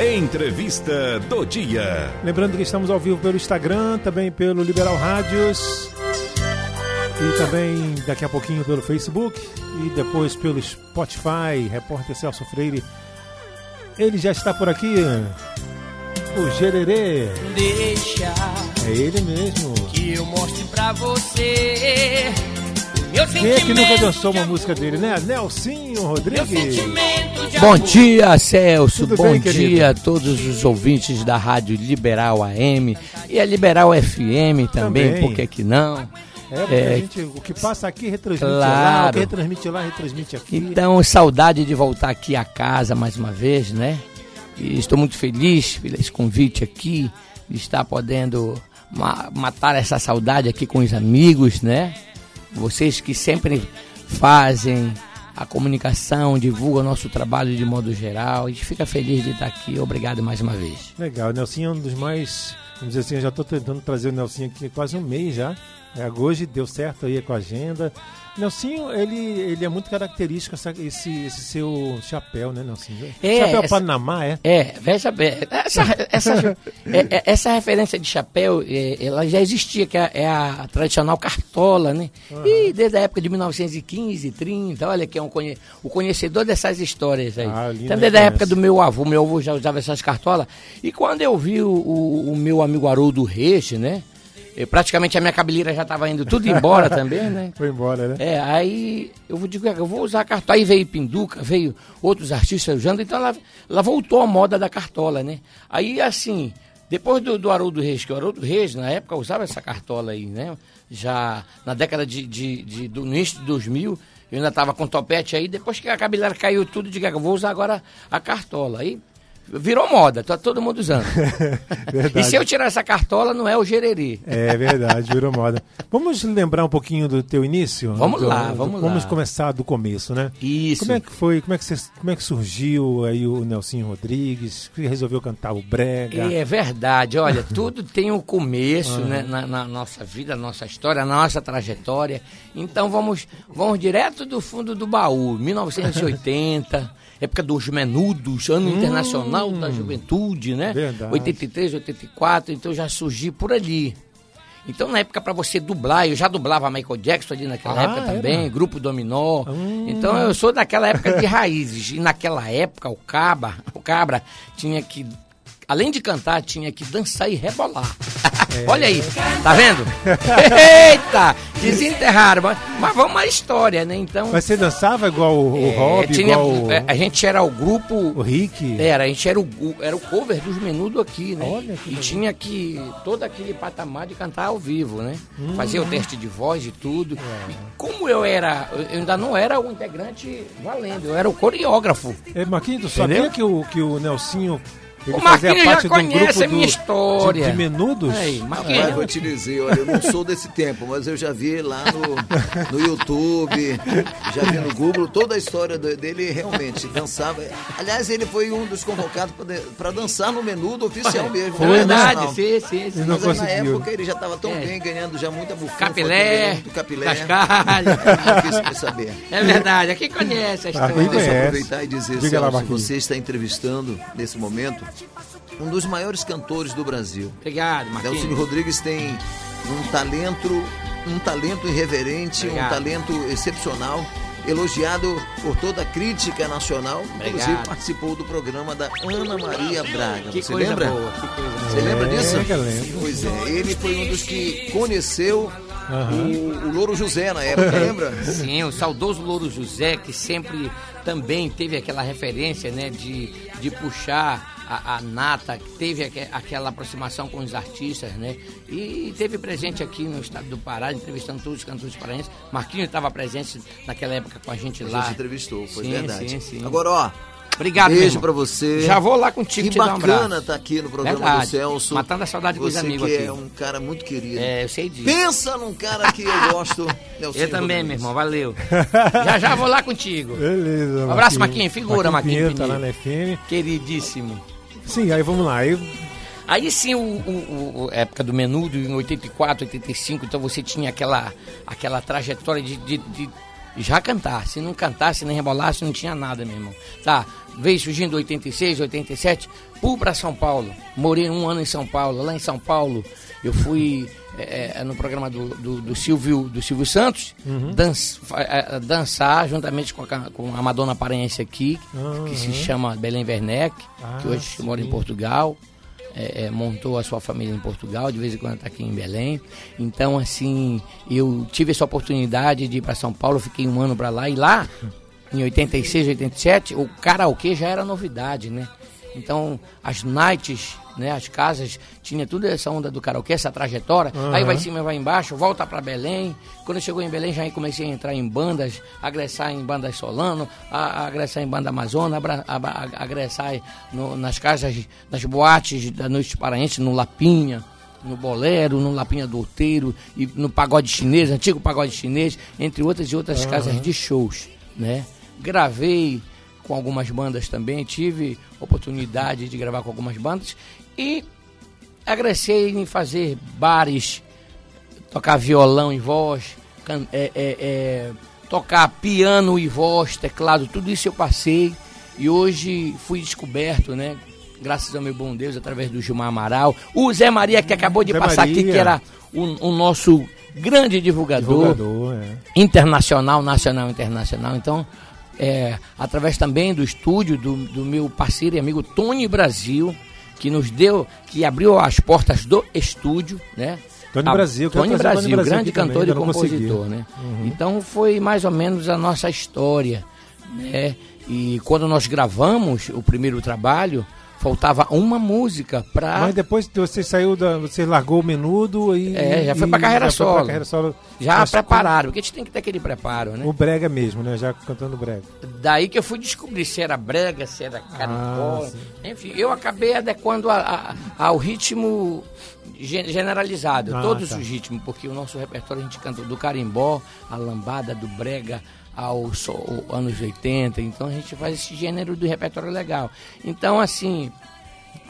Entrevista do dia. Lembrando que estamos ao vivo pelo Instagram, também pelo Liberal Rádios e também daqui a pouquinho pelo Facebook e depois pelo Spotify, repórter Celso Freire. Ele já está por aqui, o Gererê. Deixa É ele mesmo. que eu mostre pra você Quem é que nunca dançou uma música dele, né? Nelsinho Rodrigues. Bom dia, Celso. Tudo Bom bem, dia querido? a todos os ouvintes da Rádio Liberal AM e a Liberal FM também, Também. por que que não? É, porque É. a gente, o que passa aqui retransmite lá, o Claro. que retransmite lá, retransmite aqui. Então, saudade de voltar aqui a casa mais uma vez, né? E estou muito feliz pelo esse convite aqui, de estar podendo ma- matar essa saudade aqui com os amigos, né? Vocês que sempre fazem a comunicação, divulgam o nosso trabalho de modo geral. A gente fica feliz de estar aqui. Obrigado mais uma vez. Legal, o Nelsinho é um dos mais. Vamos dizer assim, eu já estou tentando trazer o Nelsinho aqui quase um mês já. É, hoje deu certo aí com a agenda. Nelsinho, ele, ele é muito característico essa- esse, esse seu chapéu, né, Nelsinho? É, chapéu essa- Panamá, é? É, veja bem, essa, essa, é- é- essa referência de chapéu, é, ela já existia, que é, é a tradicional cartola, né? E desde a época de 1915, 30, olha que é um conhe- o conhecedor dessas histórias aí. Ah, então, desde a época do meu avô, meu avô já usava essas cartolas. E quando eu vi o, o- o meu amigo Haroldo Reis, né? Eh, praticamente a minha cabeleira já estava indo tudo embora também, né? Foi embora, né? É, aí eu digo, eu vou usar a cartola. Aí veio Pinduca, veio outros artistas usando, então ela, ela voltou à moda da cartola, né? Aí assim, depois do, do Haroldo Reis, que o Haroldo Reis na época usava essa cartola aí, né? Já na década de, de, de- do no início de 2000, eu ainda estava com topete aí, depois que a cabeleira caiu tudo, eu digo, eu vou usar agora a cartola. Aí virou moda, tá todo mundo usando. E se eu tirar essa cartola, não é o gererê. É verdade, virou moda. Vamos lembrar um pouquinho do teu início? Vamos Do- lá, do- vamos Vamos lá. começar do começo, né? Isso. Como é que foi? Como é que, você, como é que surgiu aí o Nelsinho Rodrigues? Que resolveu cantar o Brega? É verdade, olha, tudo tem um começo né, na, na nossa vida, na nossa história, na nossa trajetória. Então vamos, vamos direto do fundo do baú, 1980, época dos menudos, ano internacional da juventude, né? Verdade. 83, 84, então já surgi por ali. Então, na época, para você dublar, eu já dublava Michael Jackson ali naquela Ah, época era? também, Grupo Dominó. Hum. Então, eu sou daquela época de raízes. E naquela época, o Cabra, o Cabra tinha que, além de cantar, tinha que dançar e rebolar. Olha aí, tá vendo? Eita! Desenterraram. Mas, mas vamos à história, né? Então, Mas você dançava igual o, o é, Rob, tinha- igual o, é, a gente era o grupo o Rick? era, a gente era o, o- era o cover dos menudos aqui, né? Olha que e legal. tinha que todo aquele patamar de cantar ao vivo, né? Hum. Fazia o teste de voz e tudo. É. E como eu era, eu ainda não era o integrante valendo, eu era o coreógrafo. É, Marquinhos, tu sabia que o, que o Nelsinho ele O fazia Marquinhos já um conhece grupo a minha do- história. De, de menudos? Aí, Rapaz, Marquinhos, vou te dizer, olha, eu não sou desse tempo, mas eu já vi lá no, no YouTube, já vi no Google, toda a história do- dele realmente dançava. Aliás, ele foi um dos convocados para dançar no menudo oficial mesmo. Foi, né? né? verdade, Nacional. sim, sim, sim. Mas na época ele já estava tão É. bem, ganhando já muita bufunfa. Capilé, muito capilé. cascalho. É difícil de saber. É verdade, aqui conhece a Ah, história. eu conhece. aproveitar e dizer, Diga lá, Celso, Marquinhos. você está entrevistando, nesse momento, um dos maiores cantores do Brasil. Obrigado, Nelson Marquinhos. Rodrigues tem um talento, um talento irreverente, Obrigado. um talento excepcional, elogiado por toda a crítica nacional. Inclusive Obrigado. participou do programa da Ana Maria Braga. Que Você coisa lembra? boa, que coisa boa. Você lembra disso? lembro. Pois é, ele foi um dos que conheceu Aham. o, o Louro José na época, lembra? Sim, o saudoso Louro José, que sempre também teve aquela referência, né, de, de puxar a, a nata, que teve aque- aquela aproximação com os artistas, né, e teve presente aqui no estado do Pará, entrevistando todos os cantores paraenses. Marquinhos estava presente naquela época com a gente A lá. gente entrevistou, foi Sim, verdade. sim, sim. Agora, ó, Obrigado, beijo pra você. Já vou lá contigo Que te dar um bacana abraço. tá aqui no programa Verdade. do Celso. Matando a saudade dos amigos que aqui. é um cara muito querido. É, eu sei disso. Pensa num cara que eu gosto. Nelson Eu também, meu irmão, valeu. já já vou lá contigo. Beleza. Um abraço, Marquinhos. Figura, Marquinhos Marquinhos tá lá na FM. Queridíssimo. Sim, aí vamos lá. Aí, Aí sim, o, o- o- época do menudo, em 84, 85, então você tinha aquela, aquela trajetória de, de- de já cantar. Se não cantasse, nem rebolasse, não tinha nada, meu irmão. Tá, veio surgindo 86, 87, fui para São Paulo. Morei um ano em São Paulo. Lá em São Paulo, eu fui é, é, no programa do, do, do, Silvio, do Silvio Santos, uhum. é, dançar juntamente com a, com a Madonna Paraense aqui, uhum. que se chama Belém Werneck, ah, que hoje sim. mora em Portugal. É, é, montou a sua família em Portugal, de vez em quando está aqui em Belém. Então, assim, eu tive essa oportunidade de ir para São Paulo, fiquei um ano para lá, e lá, em 86, 87, o karaokê já era novidade, né? Então, as nights, né, as casas, tinha tudo essa onda do karaokê, essa trajetória. Uhum. Aí vai em cima, vai embaixo, volta para Belém. Quando chegou em Belém, já comecei a entrar em bandas, agressar em bandas Solano, a, a agressar em banda Amazônia, a, a, agressar no, nas casas, nas boates da Noite Paraense, no Lapinha no bolero, no Lapinha do Outeiro e no pagode chinês, antigo pagode chinês, entre outras e outras uhum. casas de shows, né? Gravei com algumas bandas também, tive oportunidade de gravar com algumas bandas e agressei em fazer bares, tocar violão e voz, é, é, é, tocar piano e voz, teclado, tudo isso eu passei e hoje fui descoberto, né? Graças ao meu bom Deus, através do Gilmar Amaral. O Zé Maria, que acabou de Zé passar Maria. aqui, que era o, o nosso grande divulgador, divulgador é. internacional, nacional internacional. Então, é, através também do estúdio do, do meu parceiro e amigo Tony Brasil, que nos deu, que abriu as portas do estúdio, né? Tony Brasil, Tony Brasil, Tony Brasil grande cantor também, e compositor, né? Uhum. Então foi mais ou menos a nossa história, né? E quando nós gravamos o primeiro trabalho, Faltava uma música para. Mas depois você saiu da. Você largou o menudo e. É, já foi para carreira, solo. carreira solo. Já Mas prepararam, porque a gente tem que ter aquele preparo, né? O brega mesmo, né? Já cantando brega. Daí que eu fui descobrir se era brega, se era carimbó. Ah, Enfim, eu acabei adequando a, a, ao ritmo generalizado, ah, todos tá. os ritmos, porque o nosso repertório a gente canta do carimbó, a lambada, do brega, aos anos 80, então a gente faz esse gênero do repertório legal. Então, assim,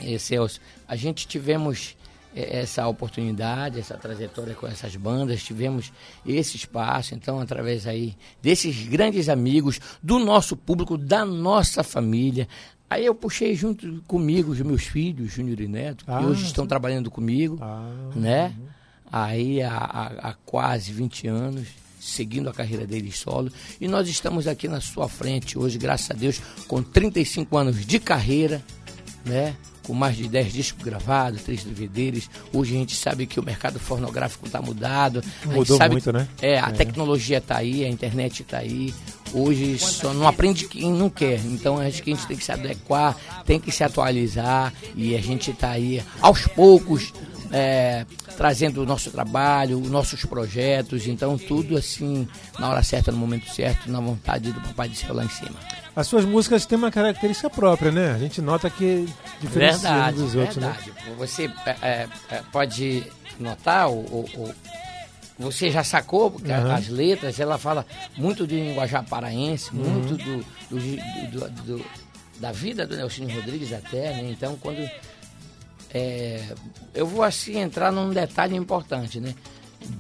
eh, Celso, a gente tivemos eh, essa oportunidade, essa trajetória com essas bandas, tivemos esse espaço, então, através aí desses grandes amigos, do nosso público, da nossa família, Aí eu puxei junto comigo os meus filhos, Júnior e Neto, que ah, hoje estão trabalhando comigo, ah, né? Uhum. Aí há, há, há, quase 20 anos seguindo a carreira dele solo. E nós estamos aqui na sua frente hoje, graças a Deus, com 35 anos de carreira, né? Com mais de 10 discos gravados, 3 DVDs. Hoje a gente sabe que o mercado fonográfico está mudado. Mudou sabe, muito, né? É, a é. tecnologia está aí, a internet está aí. Hoje só não aprende quem não quer. Então acho que a gente tem que se adequar, tem que se atualizar. E a gente está aí aos poucos é, trazendo o nosso trabalho, os nossos projetos, então tudo assim, na hora certa, no momento certo, na vontade do Papai do Céu lá em cima. As suas músicas têm uma característica própria, né? A gente nota que é diferencia verdade, dos outros, né? verdade. né? Você é, é, pode notar, o, o, você já sacou, porque uhum. as letras, ela fala muito de linguajar paraense, uhum. muito do, do, do, do, da vida do Nelson Rodrigues até, né? Então, quando é, eu vou assim entrar num detalhe importante, né?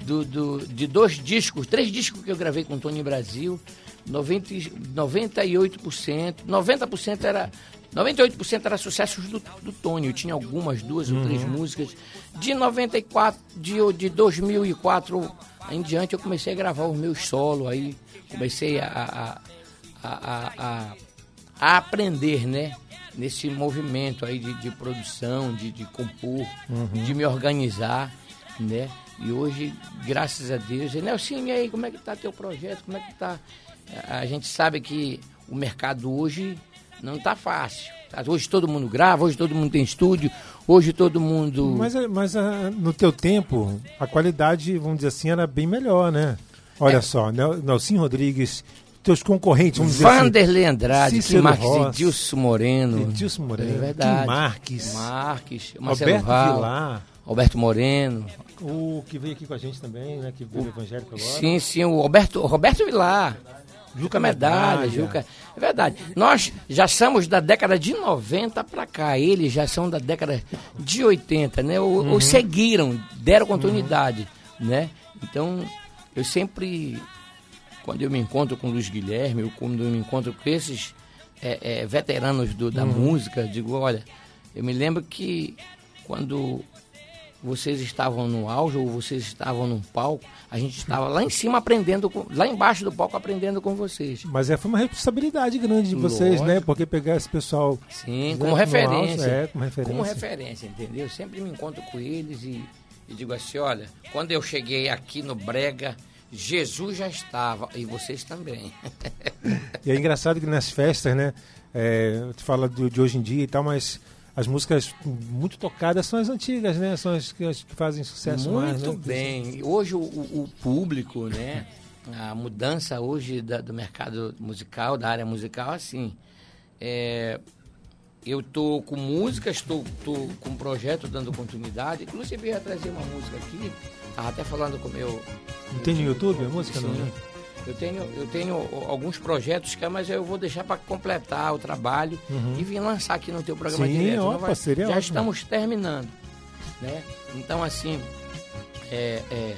Do, do, de dois discos, três discos que eu gravei com o Tony Brasil, 90, 98%, 90% era 98% era sucessos do, do Tony. Eu tinha algumas, duas uhum. ou três músicas. De 94, de, de 2004 em diante, eu comecei a gravar os meus solos. Aí comecei a, a, a, a, a aprender, né? Nesse movimento aí de, de produção, de, de compor, uhum. de me organizar, né? E hoje, graças a Deus, e Nelson, e aí, como é que tá teu projeto? Como é que tá? A gente sabe que o mercado hoje não tá fácil. Hoje todo mundo grava, hoje todo mundo tem estúdio, hoje todo mundo. Mas, mas ah, no teu tempo, a qualidade, vamos dizer assim, era bem melhor, né? Olha é. só, Nelson Rodrigues teus concorrentes, vamos Vanderlei assim. Andrade, Cícero Marques, Ross, Edilson Moreno. Edilson Moreno. É verdade. Kim Marques. Marques. Marcelo Alberto Val, Vilar. Alberto Moreno. O que veio aqui com a gente também, né? Que veio o, evangélico agora. Sim, sim, o Roberto, Roberto Vilar. Juca Medalha, Medalha, Juca. É verdade. Nós já somos da década de 90 para cá. Eles já são da década de 80, né? Ou, uhum. seguiram, deram continuidade, uhum. né? Então, eu sempre quando eu me encontro com o Luiz Guilherme, ou quando eu me encontro com esses é, é, veteranos do, da música, digo, olha, eu me lembro que quando vocês estavam no auge ou vocês estavam num palco, a gente estava lá em cima aprendendo, com, lá embaixo do palco aprendendo com vocês. Mas é, foi uma responsabilidade grande de vocês, né? Lógico. Porque pegar esse pessoal. Sim, né, como referência. auge, é, como referência. Como referência, entendeu? Eu sempre me encontro com eles e, e digo assim, olha, quando eu cheguei aqui no Brega, Jesus já estava, e vocês também. E é engraçado que nas festas, né? É, tu fala de, de hoje em dia e tal, mas as músicas muito tocadas são as antigas, né? São as que, as que fazem sucesso mais, Muito né? bem. Hoje o, o público, né? A mudança hoje da- do mercado musical, da área musical, assim. é, eu tô com música, estou tô com um projeto dando continuidade. Inclusive eu ia trazer uma música aqui. Estava até falando com o meu. Não tem no YouTube a música, não? Né? Eu tenho, eu tenho alguns projetos que mas eu vou deixar para completar o trabalho e vir lançar aqui no teu programa Uhum. Sim, direto. Não vai- já ótimo. estamos terminando. Né? Então, assim, é, é,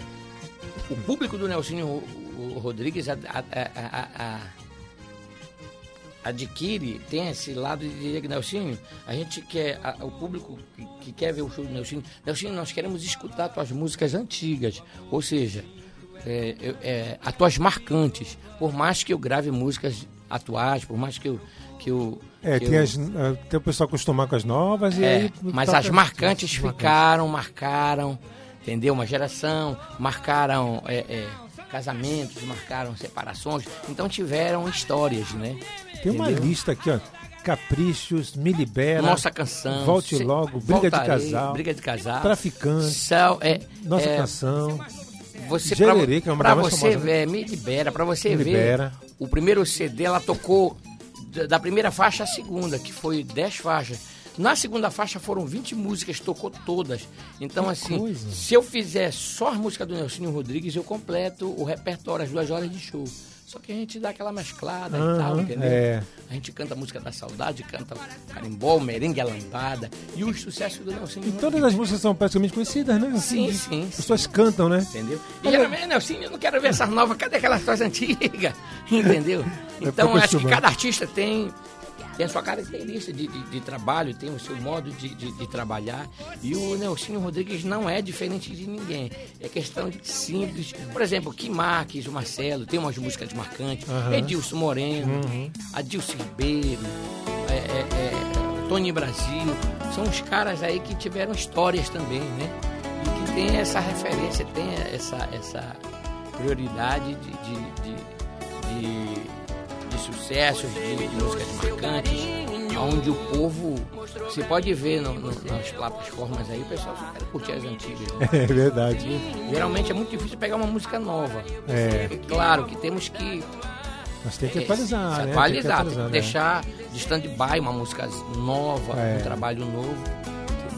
o público do Nelsinho Ro- Rodrigues a- a- a- adquire, tem esse lado de dizer que Nelsinho, a gente quer, a- o público que, que quer ver o show do Nelsinho, Nelsinho, nós queremos escutar tuas músicas antigas, ou seja, é, é, as tuas marcantes, por mais que eu grave músicas atuais, por mais que eu... Que eu É, que tem, eu- as, ah, tem o pessoal acostumar com as novas e é, aí. mas toca as marcantes ficaram, marcaram, entendeu? Uma geração, marcaram é, é, casamentos, marcaram separações, então tiveram histórias, né? Tem uma Entendeu? lista aqui, ó. Caprichos, Me Libera. Nossa canção. Volte Se- Logo, Briga de Voltarei, Casal. Briga de Casal. Traficante. Céu, é, Nossa é, canção. você pra, Gererê, que é uma pra das mais você famosas, né? ver, me libera, pra você Me ver. Libera. O primeiro CD ela tocou da- da primeira faixa à segunda, que foi 10 faixas. Na segunda faixa foram 20 músicas, tocou todas. Então, assim, coisa. se eu fizer só as músicas do Nelsinho Rodrigues, eu completo o repertório, as duas horas de show. Só que a gente dá aquela mesclada e tal, entendeu? é. A gente canta a música da saudade, canta carimbó, merengue, a lambada e os sucessos do Nelsinho E todas as músicas são praticamente conhecidas, né? Sim, sim, As pessoas cantam, né? Entendeu? E geralmente, Nelson, eu não quero ver essas novas, cadê aquelas coisas antigas? Entendeu? É Então, pra acho que acostumar. cada artista tem, tem a sua característica de, de, de trabalho, tem o seu modo de, de, trabalhar. E o Nelsinho Rodrigues não é diferente de ninguém. É questão de simples. Por exemplo, Kim Marques, o Marcelo, tem umas músicas marcantes. Aham. Edilson Moreno, Uhum. Adilson Ribeiro, é, é, é, Tony Brasil. São os caras aí que tiveram histórias também, né? E que tem essa referência, tem essa, essa prioridade de, de, de, sucessos, de, de músicas marcantes, onde o povo, você pode ver no- no- nas plataformas aí, o pessoal só quer curtir as antigas. né? É verdade. Geralmente é muito difícil pegar uma música nova. É. Claro que temos que Mas tem que é, atualizar, se né? atualizar, tem que tem atualizar, que né? deixar de stand-by uma música nova, É. um trabalho novo,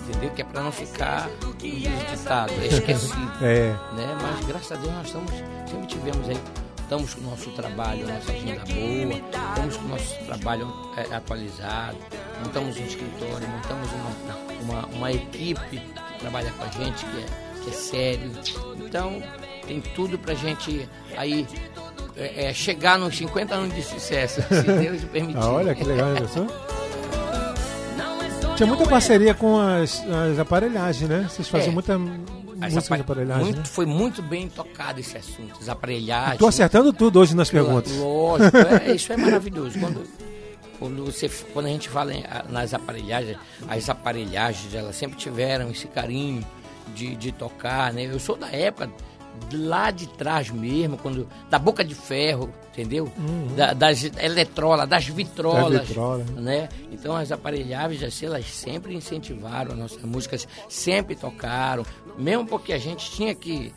entendeu? Que é para não ficar desditado, esquecido. É. né? Mas graças a Deus nós estamos, sempre tivemos aí, estamos com o nosso trabalho, a nossa agenda boa, estamos com o nosso trabalho é, atualizado, montamos um escritório, montamos uma, uma, uma equipe que trabalha com a gente, que é, que é sério. Então tem tudo pra gente aí é, é, chegar nos 50 anos de sucesso, se Deus permitir. Ah, olha que legal, né, pessoal? Tinha muita parceria com as, as aparelhagens, né? Vocês faziam É. muita As de apare- aparelhagem, muito, né? Foi muito bem tocado esse assunto, as aparelhagens. Tô acertando tudo hoje nas perguntas. Lógico, é, isso é maravilhoso. Quando, quando, você, quando a gente fala nas aparelhagens, as aparelhagens, elas sempre tiveram esse carinho de, de tocar, né? Eu sou da época lá de trás mesmo, quando da boca de ferro, entendeu? Da- das eletrolas, das vitrolas, Uhum. Das vitrolas. né? Então as aparelhagens, assim, elas sempre incentivaram as nossas músicas, sempre tocaram, mesmo porque a gente tinha que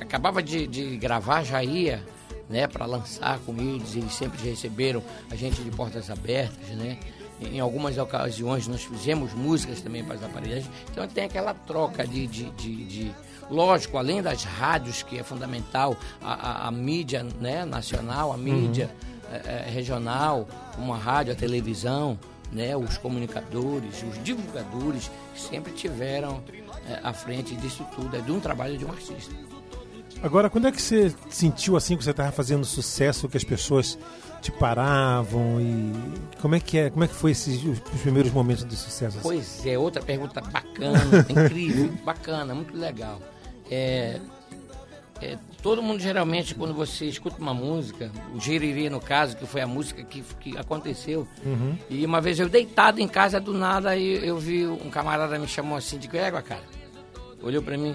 acabava de, de gravar, já ia, né, para lançar com eles, eles sempre receberam a gente de portas abertas, né? Em algumas ocasiões nós fizemos músicas também para as aparelhagens, então tem aquela troca de, de, de, de- lógico, além das rádios que é fundamental, a, a- a mídia né, nacional, a mídia eh, eh, regional, como a rádio, a televisão, né, os comunicadores, os divulgadores sempre tiveram eh, à frente disso tudo, é de um trabalho de um artista. Agora, quando é que você sentiu assim que você estava fazendo sucesso, que as pessoas te paravam e como é que é, como é que foi esses os, os primeiros momentos de sucesso? assim? Pois é, outra pergunta bacana, incrível, bacana, muito legal. É, é, todo mundo geralmente, quando você escuta uma música, o Geriri no caso, que foi a música que, que aconteceu, Uhum. e uma vez eu deitado em casa do nada, aí eu vi um camarada me chamou assim, de égua, cara. Olhou pra mim,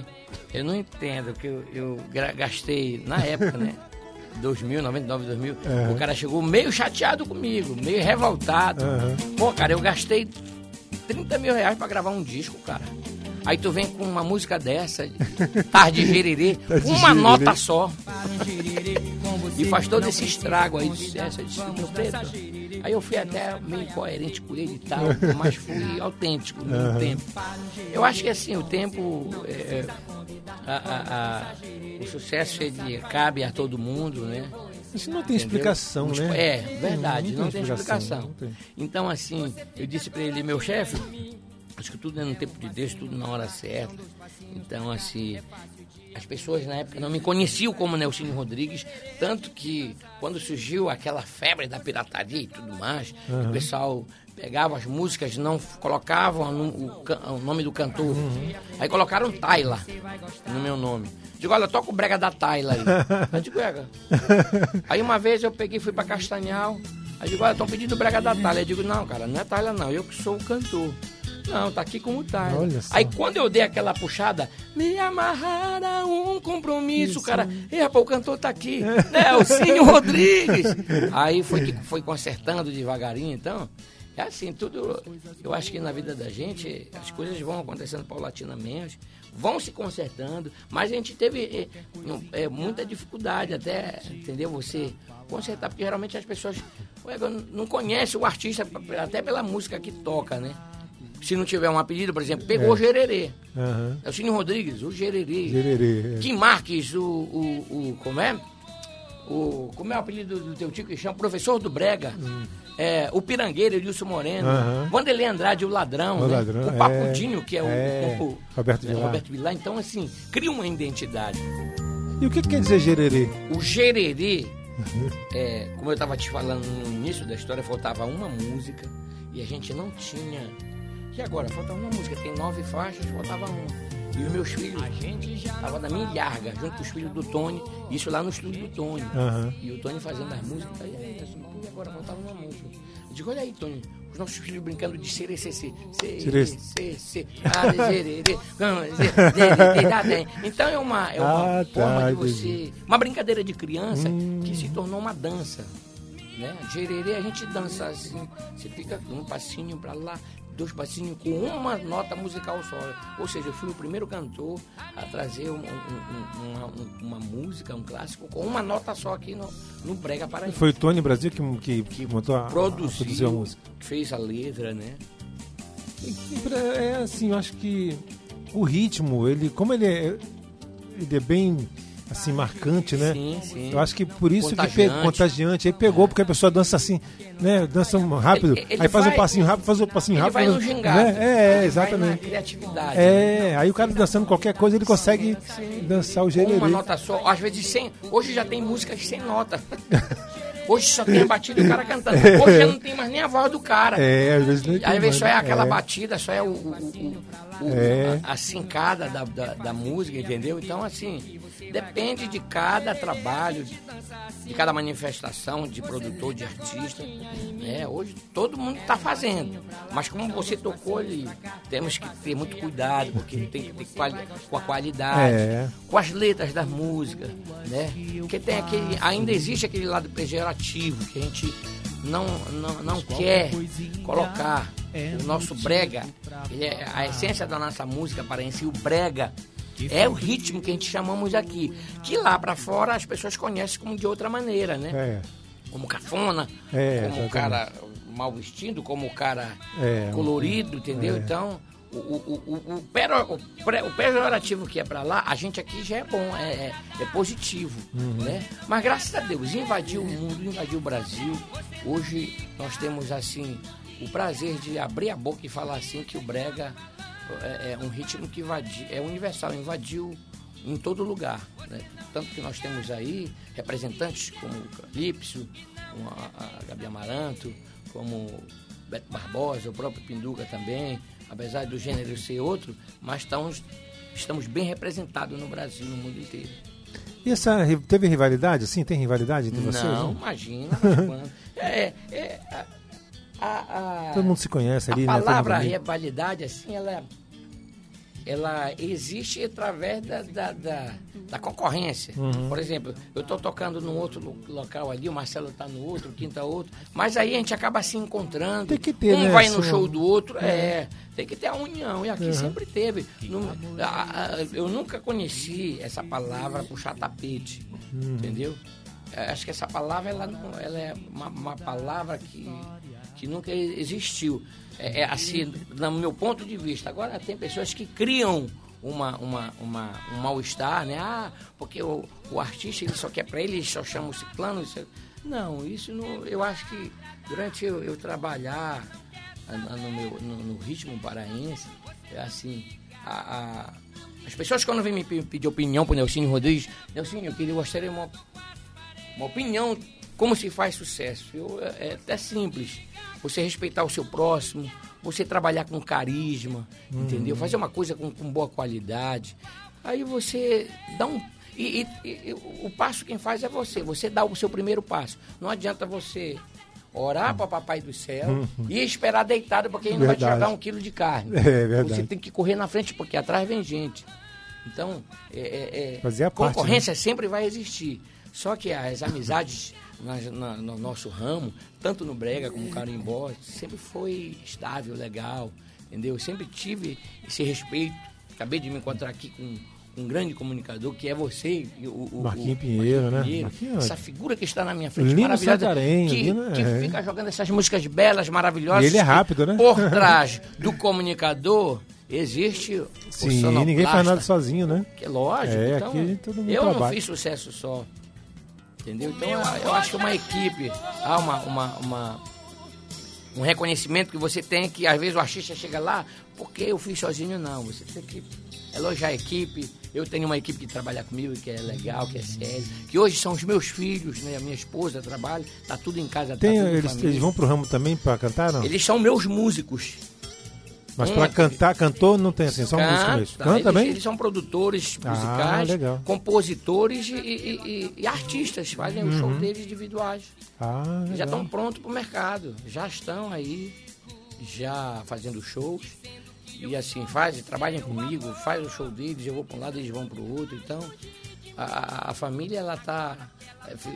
eu não entendo que eu, eu gastei na época, né? 2000, 99, 2000. Uhum. O cara chegou meio chateado comigo, meio revoltado. Uhum. Pô, cara, eu gastei 30 mil reais pra gravar um disco, cara. Aí tu vem com uma música dessa, Tarde Gererê, Tarde uma Gererê. nota só. E faz todo esse estrago aí de sucesso. Eu disse, meu preto. Aí eu fui até meio coerente com ele e tal, mas fui autêntico no tempo. Eu acho que assim, o tempo. é, a- a- a- o sucesso ele cabe a todo mundo, né? Isso não tem Entendeu? explicação, Não- né? É, verdade, não, tem explicação. não tem. Então, assim, eu disse pra ele, meu chefe, acho que tudo é no tempo de Deus, tudo na hora certa. Então, assim, as pessoas na época não me conheciam como Nelsinho Rodrigues, tanto que quando surgiu aquela febre da pirataria e tudo mais, o pessoal pegava as músicas, não colocavam o, can- o nome do cantor. Aí colocaram Tayla no meu nome. Digo, olha, toca o brega da Tayla aí. Aí digo, "Ega." Aí uma vez eu peguei e fui pra Castanhal. Aí digo, olha, estão pedindo brega da Tayla. Eu digo, não, cara, não é Tayla não, eu que sou o cantor. Não, tá aqui com o Tayla. Olha só. Aí quando eu dei aquela puxada, me amarrar a um compromisso, cara. E rapaz, o cantor tá aqui, né? O Cínio Rodrigues. Aí foi que foi consertando devagarinho, então. É assim, tudo. Eu acho que na vida da gente as coisas vão acontecendo paulatinamente, vão se consertando, mas a gente teve não- eh, muita dificuldade até, entendeu? Você consertar, porque geralmente as pessoas não conhecem o artista até pela música que toca, né? Se não tiver um apelido, por exemplo, pegou o Gererê. Aham. É o Cine Rodrigues, o Gererê. Gererê, é. Kim Marques, o, o, o. Como é? O, como é o apelido do teu tio que chama? Professor do Brega. É, o Pirangueiro, Edilson Moreno. Hum. Vanderlei Andrade, o Ladrão. O né? Ladrão, o é. Papudinho, que é o, É, o- o- Roberto né, Vilar. Roberto Vilar. Então, assim, cria uma identidade. E o que, que quer dizer gererê? O Gererê, Uhum. é, como eu estava te falando no início da história, faltava uma música e a gente não tinha. E agora? Faltava uma música, tem nove faixas, faltava uma. E os meus filhos estavam na minha ilharga, junto com os filhos do Tony, isso lá no estúdio do Tony. Aham. E o Tony fazendo as músicas, e aí, assim, e agora faltava uma música. Eu digo, olha aí, Tony, os nossos filhos brincando de serecê, Serece. serecê, ah, ah. Então é uma, é uma Ah, tá, forma de você uma brincadeira de criança Hum. que se tornou uma dança. Né? Gererê a gente dança assim, você fica com um passinho pra lá, dois passinhos com uma nota musical só. Ou seja, eu fui o primeiro cantor a trazer um- um- um- uma, um- uma música, um clássico, com uma nota só aqui no, no Brega Paraíba. Foi o Tony Brasil que, que, que montou a, a- produziu a Produziu, música. fez a letra, né? Pra- É assim, eu acho que o ritmo, ele, como ele é, ele é bem assim marcante, né? Sim, sim. Eu acho que por isso que pegou contagiante. Aí pegou porque a pessoa dança assim, né? Dança rápido. Ele- ele aí faz um vai- passinho rápido, faz outro passinho Ele rápido. vai no né? gingado. É, é, exatamente. criatividade. né? É, aí o cara dançando qualquer coisa, ele consegue dançar o gererê. uma nota só, às vezes sem. Hoje já tem músicas sem nota. Hoje só tem a batida e o cara cantando. Hoje já não tem mais nem a voz do cara. É, às vezes não tem Às vezes só é né? aquela É. batida, só é o, o- o- o- É. a, a sincada da, da, da música, entendeu? Então, assim, depende de cada trabalho, de cada manifestação de produtor, de artista. Né? Hoje todo mundo está fazendo. Mas como você tocou ali, temos que ter muito cuidado, porque tem que ter quali com a qualidade, É. com as letras das músicas, né? Porque tem aquele, ainda existe aquele lado pejorativo que a gente não, não, não quer colocar. O nosso brega, é a essência da nossa música paraense, o brega é o ritmo que a gente chamamos aqui, que lá pra fora as pessoas conhecem como de outra maneira, né? É. Como cafona, É, como o cara mal vestido, como o cara É, colorido, entendeu? Então, o, o, o, o, pero- o pre- o pejorativo que é pra lá, a gente aqui já é bom, é, é, é positivo, Uhum. né? Mas graças a Deus, invadiu o mundo, invadiu o Brasil. Hoje nós temos, assim, o prazer de abrir a boca e falar assim que o brega é, é um ritmo que invadiu, é universal, invadiu em todo lugar. Né? Tanto que nós temos aí representantes como o Calypso, como a, a Gabi Amaranto, como o Beto Barbosa, o próprio Pinduca também, apesar do gênero ser outro, mas estamos, estamos bem representados no Brasil, no mundo inteiro. E essa teve rivalidade, assim? Tem rivalidade entre vocês? Não, imagina. é, é, a, a- a- Todo mundo se conhece ali, a né? Todo palavra rivalidade, assim, ela, ela existe através da, da, da, da concorrência. Uhum. Por exemplo, eu estou tocando num outro lo- local ali, o Marcelo está no outro, o Quinta tá outro, mas aí a gente acaba se encontrando. Tem que ter, um né, vai no essa- show do outro, é. Tem que ter a união, e aqui Uhum. sempre teve. Não- a- a- eu nunca conheci essa palavra puxar tapete, Uhum. entendeu? É, Acho que essa palavra ela, não, ela é uma, uma palavra que, que nunca existiu. É, é assim, no meu ponto de vista. Agora tem pessoas que criam uma, uma, uma, um mal-estar, né? Ah, porque o, o artista ele só quer para ele, só chama o ciclano. Isso, não, isso não, eu acho que durante eu, eu trabalhar ah, no, meu, no, no ritmo paraense, é assim, a, a- as pessoas quando vêm me pe- pedir opinião pro Nelsinho Rodrigues, Nelsinho, eu queria gostaria de uma uma opinião como se faz sucesso. Eu, é é até simples. Você respeitar o seu próximo, você trabalhar com carisma, entendeu? Fazer uma coisa com, com boa qualidade. Aí você dá um. E, e- e o passo quem faz é você. Você dá o seu primeiro passo. Não adianta você orar para papai do céu e esperar deitado porque ele não vai te jogar um quilo de carne. É verdade. Você tem que correr na frente porque atrás vem gente. Então, é, é- é- Fazer a parte, né? concorrência sempre vai existir. Só que as amizades na- na- no nosso ramo, tanto no Brega como no Carimbó, sempre foi estável, legal, entendeu? Eu sempre tive esse respeito. Acabei de me encontrar aqui com um grande comunicador que é você, o, o Marquinho o- Pinheiro, né? Pinheiro. Marquinho, essa figura que está na minha frente, Lino maravilhosa, Santarém, que, Lino, que é. fica jogando essas músicas belas, maravilhosas. E ele é rápido, né? Por trás do comunicador existe o Sim, ninguém faz nada sozinho, né? Que é lógico. É, então, aqui todo mundo eu não trabalha. fiz sucesso só. Entendeu? Então eu, eu acho que uma equipe, há uma, uma, uma- um reconhecimento que você tem que às vezes o artista chega lá, porque eu fiz sozinho, não. Você tem que elogiar a equipe. Eu tenho uma equipe que trabalha comigo, que é legal, que é sério. Que hoje são os meus filhos, né? A minha esposa trabalha, tá tudo em casa, Tem, tá tudo em eles, eles vão pro ramo também pra cantar, não? Eles são meus músicos. Mas é- cantar, cantor não tem assim, só música mesmo. Canta eles, bem? eles são produtores Ah, musicais, legal. compositores e, e- e- e artistas, fazem o show Uhum. deles individuais. Ah, Já estão prontos para o mercado, já estão aí, já fazendo shows. E assim, fazem, trabalham comigo, faz o show deles, eu vou para um lado, eles vão para o outro. Então, a, a família, ela tá.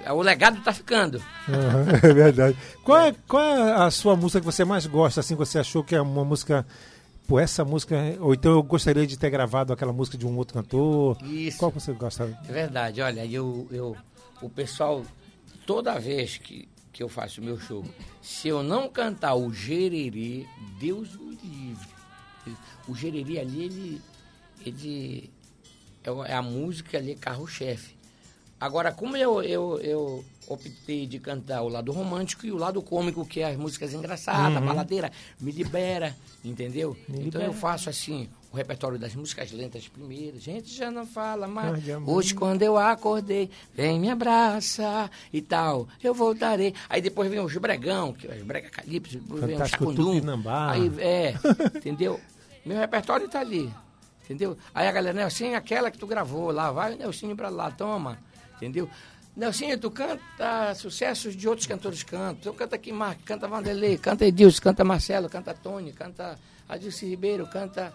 é, O legado tá ficando. Aham, é verdade. Qual é, qual é a sua música que você mais gosta, assim, você achou que é uma música... Pô, essa música... Ou então eu gostaria de ter gravado aquela música de um outro cantor. Isso. Qual você gosta? É verdade, olha, eu, eu, o pessoal, toda vez que, que eu faço o meu show, se eu não cantar o gererê, Deus me livre. O gererê ali, ele, ele é o- é a música ali, carro-chefe. Agora, como eu, eu, eu optei de cantar o lado romântico e o lado cômico, que é as músicas engraçadas, a baladeira, me libera, entendeu? Me então libera. eu faço assim, o repertório das músicas lentas primeiro. Gente, já não fala mais. Hoje, quando eu acordei, vem me abraça e tal, eu voltarei. Aí depois vem os bregão, que é os brega calypso, depois vem o chacundum. Aí, é, entendeu? Meu repertório tá ali, entendeu? Aí a galera, Nelsinho, aquela que tu gravou lá, vai, Nelsinho, pra lá, toma, entendeu? Nelsinho, tu canta sucessos de outros cantores cantam. Tu canta aqui, Mark, canta Vanderlei, canta Edilson, canta Marcelo, canta Tony, canta Adilce Ribeiro, canta...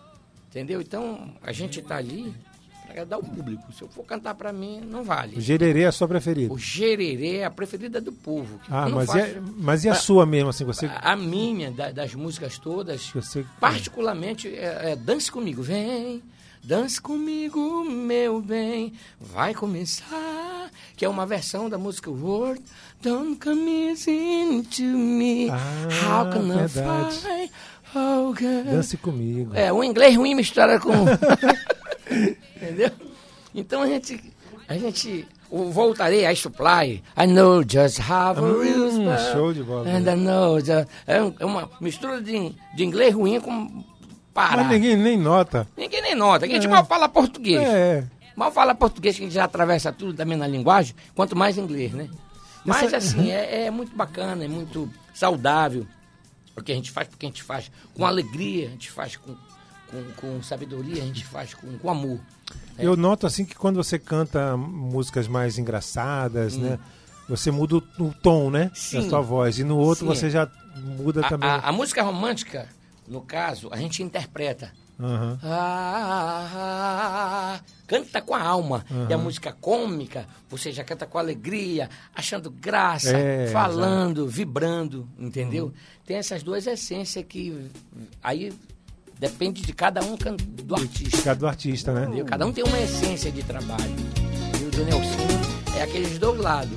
Entendeu? Então, a gente tá ali agradar o público. Se eu for cantar para mim, não O vale. gererê é a sua preferida. O gererê é a preferida do povo. Ah, eu não mas, faço- e a, mas e a sua mesmo, assim, você... a minha, da- das músicas todas, você particularmente, é, é Dance Comigo. Vem, dance comigo, meu bem, vai começar. Que é uma versão da música World Don't Come Easy to Me. Ah, How can I verdade. find oh? Dance comigo. É, o inglês ruim mistura com. Entendeu? Então a gente. A gente. O voltarei a supply. I know just how a real Hum, spell, show de bola. And I know just, é, é uma mistura de, de inglês ruim com Pará. Mas ninguém nem nota. Ninguém nem nota, a gente mal fala português. É. Mal fala português que a gente já atravessa tudo também na linguagem, quanto mais inglês, né? Mas Essa- assim, é, é muito bacana, é muito saudável o que a gente faz, porque a gente faz com alegria, a gente faz com, com, com sabedoria, a gente faz com, com amor. É. Eu noto assim que quando você canta músicas mais engraçadas, né? Você muda o, o tom, né? Hum. Sim. Da sua voz. E no outro Sim. você já muda A, também. a- a música romântica, no caso, a gente interpreta. Aham. Ah, canta com a alma. E a música cômica, você já canta com alegria, achando graça, É, falando, vibrando, entendeu? Tem essas duas essências que aí depende de cada um do artista. Cada do artista, né? Entendeu? Cada um tem uma essência de trabalho. E o do Nelson é aqueles dois lados.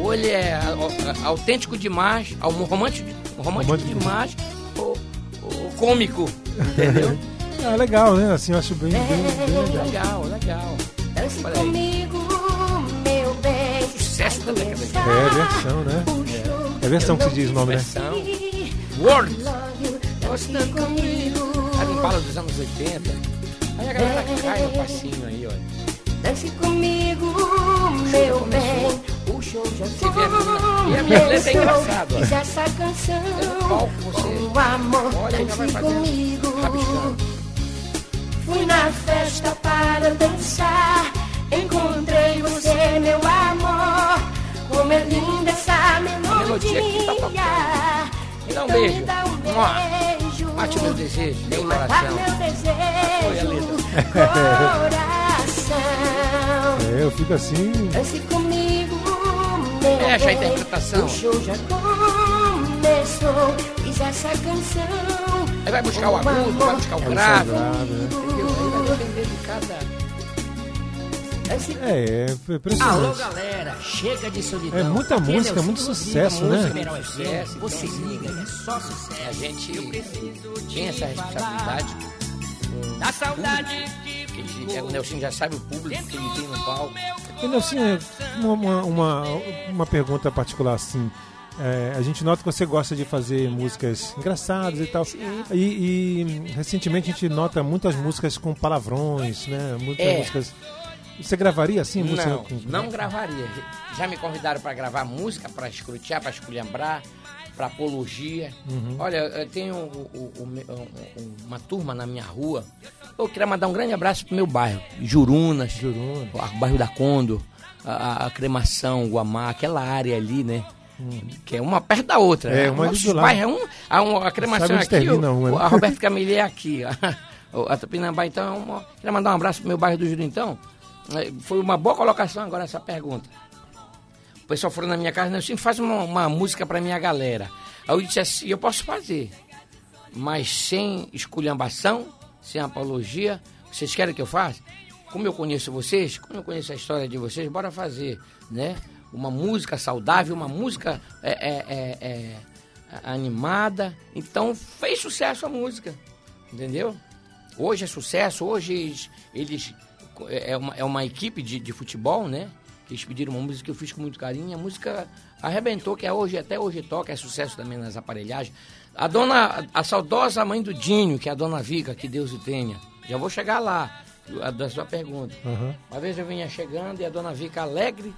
Ou ele é a- a- autêntico demais, romântico, romântico Romântico. demais, ou, ou cômico, entendeu? Ah, legal, né? Assim, eu acho bem, bem, bem legal. legal, legal. Dance comigo, meu bem. Sucesso da década de É, versão, né? É versão que se diz o nome, né? Versão. Words. Dance comigo, A Impala dos anos 80. Aí a galera cai no passinho aí, olha. dance comigo, meu bem. O show já a menina- e a minha letra é engraçada, ó. Fiz essa É canção palco você com amor. olha e já vai Dance comigo. rabiscando. Fui na festa para dançar. Encontrei você, meu amor. Como é linda essa melodia tá. Me dá um Então me beijo. dá um beijo. Mate meu desejo, meu coração. meu desejo. Coração. É, eu fico assim. Dance comigo, meu Fecha a interpretação. O show já começou. Fiz essa canção. Aí vai buscar o agudo, vai buscar o Vai grave. né? Entendeu? Aí vai depender de cada. É, é Alô, impressionante. galera, chega de solidão. É muita Aqui música, Nelson muito sucesso, música né? FM. Sucesso, Você então, liga, é só sucesso. A gente tem essa responsabilidade. Da saudade que ele- o Nelson já sabe o público que ele tem no palco. E Nelson, é, uma, uma, uma, uma pergunta particular assim. É, a gente nota que você gosta de fazer músicas engraçadas e tal. E, e, recentemente a gente nota muitas músicas com palavrões, né? Muitas É. músicas. Você gravaria assim? música Não, com- não gravaria. Já me convidaram para gravar música, para escrutear, para esculhambrar, para apologia. Olha, eu tenho um- um- uma turma na minha rua. Eu queria mandar um grande abraço pro meu bairro, Jurunas, Jurunas. o bairro da Condo, a, a- a Cremação, Guamá, aquela área ali, né? Que é uma perto da outra. É, né? uma Nossos bairros é um, a, um- a cremação é aqui, termina o, uma, né? a Roberto Camille é aqui. ó. A Tupinambá, então, é uma- queria mandar um abraço pro meu bairro do Juru, então. É, Foi uma boa colocação agora essa pergunta. O pessoal foram na minha casa, né? Assim, faz uma, uma música pra minha galera. Aí eu disse assim, eu posso fazer, mas sem esculhambação, sem apologia. Vocês querem que eu faça? Como eu conheço vocês, como eu conheço a história de vocês, bora fazer, né? Uma música saudável, uma música é, é, é, é, animada. Então fez sucesso a música, entendeu? Hoje é sucesso, hoje eles, eles- é, uma, é uma equipe de, de futebol, né? Que eles pediram uma música que eu fiz com muito carinho. A música arrebentou, que é hoje, até hoje toca, é sucesso também nas aparelhagens. A dona, a saudosa mãe do Dinho, que é a dona Vica, que Deus o tenha. Já vou chegar lá, a da sua pergunta. Aham. Uma vez eu vinha chegando e a dona Vica alegre,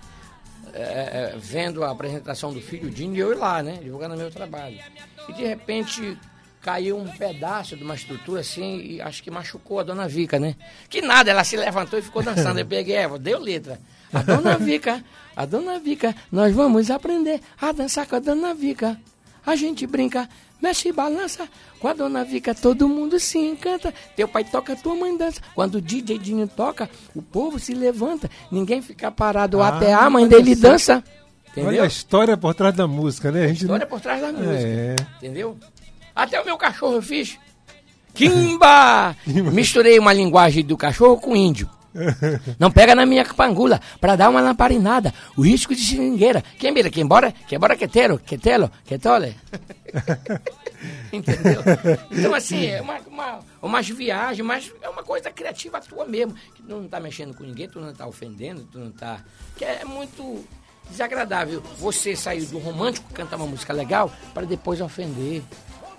é, é, vendo a apresentação do filho Dinho, e eu ir lá, né? Divulgando meu trabalho. E de repente caiu um pedaço de uma estrutura assim e acho que machucou a dona Vica, né? Que nada, ela se levantou e ficou dançando. Eu peguei, é, deu letra. A dona Vica, a dona Vica, nós vamos aprender a dançar com a dona Vica. A gente brinca, mexe e balança. Com a dona Vica todo mundo se encanta. Teu pai toca, tua mãe dança. Quando o DJ Dinho toca, o povo se levanta. Ninguém fica parado Ah, até a mãe dele dança. Entendeu? Olha a história por trás da música, né? A gente História por trás da música. É. Entendeu? Até o meu cachorro eu fiz. Kimba! Misturei uma linguagem do cachorro com índio. Não pega na minha pangula pra dar uma lamparinada. O risco de seringueira. Quem mira, quem bora, quem bora quetero, quetelo, quetole. Entendeu? Então, assim, é uma, uma, umas viagens, mas é uma coisa criativa tua mesmo. Que tu não tá mexendo com ninguém, tu não tá ofendendo, tu não tá. Que é muito desagradável você sair do romântico, cantar uma música legal, para depois ofender.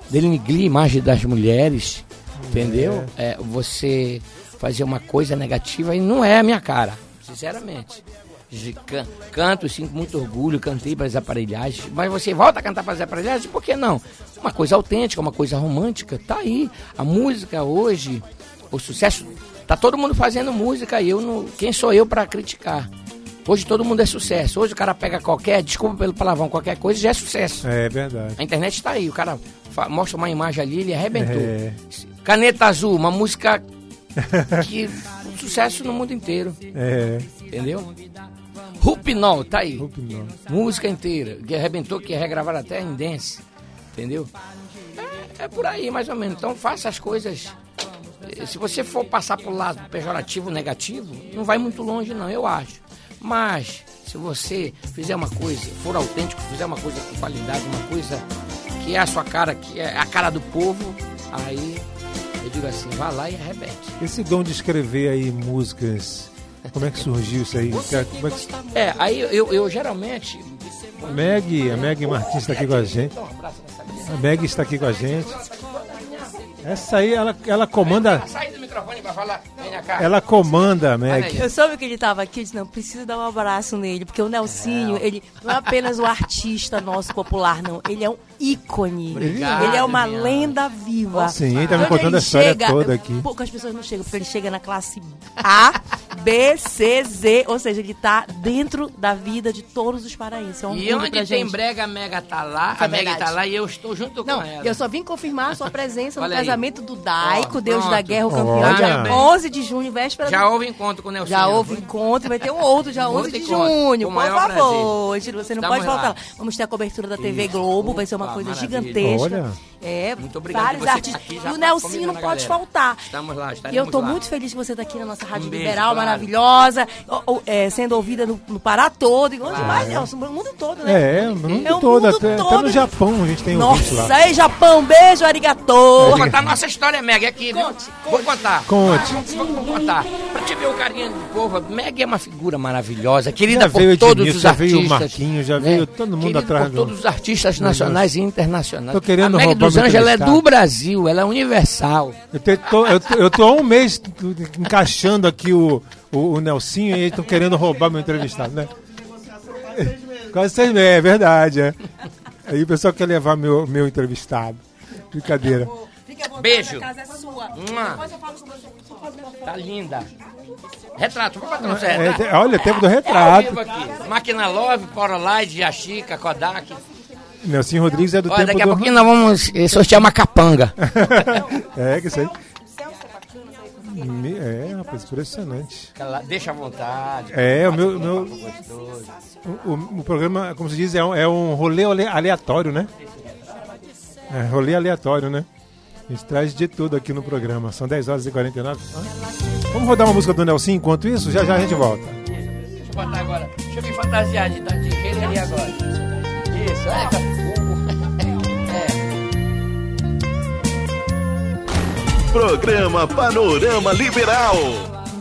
Denigrir a imagem das mulheres. Entendeu? É, você fazer uma coisa negativa e não é a minha cara, sinceramente. Can- Canto, sinto muito orgulho, cantei para as aparelhagens, mas você volta a cantar para as aparelhagens, por que não? Uma coisa autêntica, uma coisa romântica, tá aí. A música hoje, o sucesso, tá todo mundo fazendo música e eu não, quem sou eu para criticar? Hoje todo mundo é sucesso. Hoje o cara pega qualquer, desculpa pelo palavrão, qualquer coisa já é sucesso. É verdade. A internet está aí, o cara mostra uma imagem ali, ele arrebentou. É. Caneta Azul, uma música que um sucesso no mundo inteiro, É. entendeu? Rupinol, tá aí. Rupinol. Música inteira, que arrebentou, que regravaram até em dance, entendeu? É, é por aí, mais ou menos. Então faça as coisas. Se você for passar pro lado pejorativo, negativo, não vai muito longe, não, eu acho. Mas, se você fizer uma coisa, for autêntico, fizer uma coisa com qualidade, uma coisa que é a sua cara, que é a cara do povo, aí eu digo assim, vá lá e arrebente. Esse dom de escrever aí músicas, como é que surgiu isso aí? Como é que... É, aí eu, eu geralmente. A Meg, a Meg Martins está aqui com a gente. Nessa menina. A Meg está aqui com a gente. Essa aí, ela, ela comanda. Sai do microfone pra falar. Vem cá. Ela comanda, Meg. Eu soube que ele estava aqui, eu disse, não, preciso dar um abraço nele, porque o Nelsinho, ele não é apenas o artista nosso popular, não. Ele é um ícone. Obrigado, ele é uma minha. lenda viva. Sim, ele tá me contando a história chega, toda aqui. Poucas pessoas não chegam, porque ele chega na classe A, B, C, Z, ou seja, ele tá dentro da vida de todos os paraenses. É um E onde tem gente. brega, a Mega tá lá, é a Mega tá lá e eu estou junto Não, com ela. eu só vim confirmar a sua presença no casamento do Daico, Ó, Deus da pronto. Guerra, o campeão, Olha. dia 11 de junho, véspera Já do houve encontro com o Nelson. Já houve encontro, vai ter um outro dia 11 Outro de junho. Por favor, você não pode faltar. lá. Vamos ter a cobertura da TV. Globo, vai ser uma coisa maravilha. gigantesca. Olha. É, Muito obrigado vários artistas. estar e já o Nelsinho não pode galera. faltar. Estamos lá, E eu estaremos tô lá. muito feliz que você tá aqui na nossa Rádio Um beijo, Liberal, claro. maravilhosa, ó, ó, é, sendo ouvida no, no Pará todo. E onde mais, Nelson? No mundo todo, né? É, no mundo É o todo, mundo até, até todo. no Japão a gente tem ouvinte lá. Nossa, ei, Japão, beijo, arigatô. Vou contar nossa história, Meg, aqui, viu? Conte, Vou contar. Conte. Vou, vou contar. Pra te ver o carinho do povo, Meg é uma figura maravilhosa, querida Já por veio o todos Ednilson, os já artistas. veio o Marquinhos, já veio todo mundo Querido atrás por do- todos os artistas nacionais e internacionais. Tô querendo a roubar dos meu Anjos, ela é do Brasil, ela é universal. Eu, tô, eu, tô, eu tô há um mês encaixando aqui o, o, o Nelsinho e eles estão querendo roubar meu entrevistado, né? Quase seis meses, é verdade, é. Aí o pessoal quer levar meu, meu entrevistado. Brincadeira. Beijo. casa é sua. Tá linda. Retrato, vamos bater um É, retrato. te- olha, tempo do É retrato. aqui. Máquina Love, Porolide, Yashica, Kodak. Nelsinho Rodrigues é do Olha, tempo daqui a do. pouquinho nós vamos eh, sortear uma capanga. é, que isso aí. Me- É, rapaz, impressionante. Aquela- Deixa à vontade. É, o meu. meu o, o- o programa, como se diz, é um, é um rolê ale- aleatório, né? É, rolê aleatório, né? A gente traz de tudo aqui no programa. São 10 horas e 49. Vamos rodar uma música do Nelson enquanto isso? Já já a gente volta. Deixa eu botar agora. Deixa eu me fantasiar de, de ali agora. Isso, é. Programa Panorama Liberal.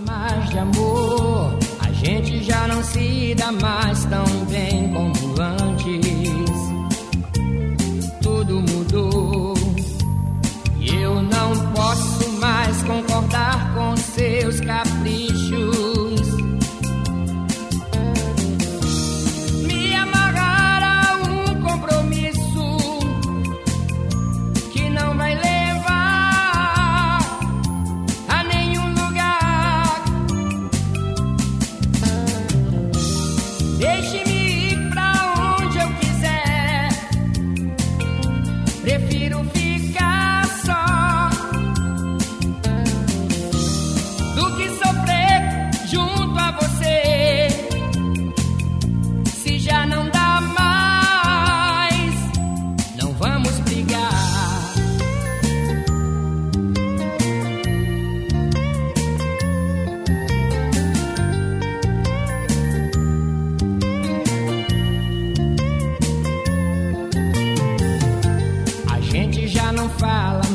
mais de amor. A gente já não se dá mais tão bem como antes. Tudo mudou. E eu não posso mais concordar com seus caprichos. Já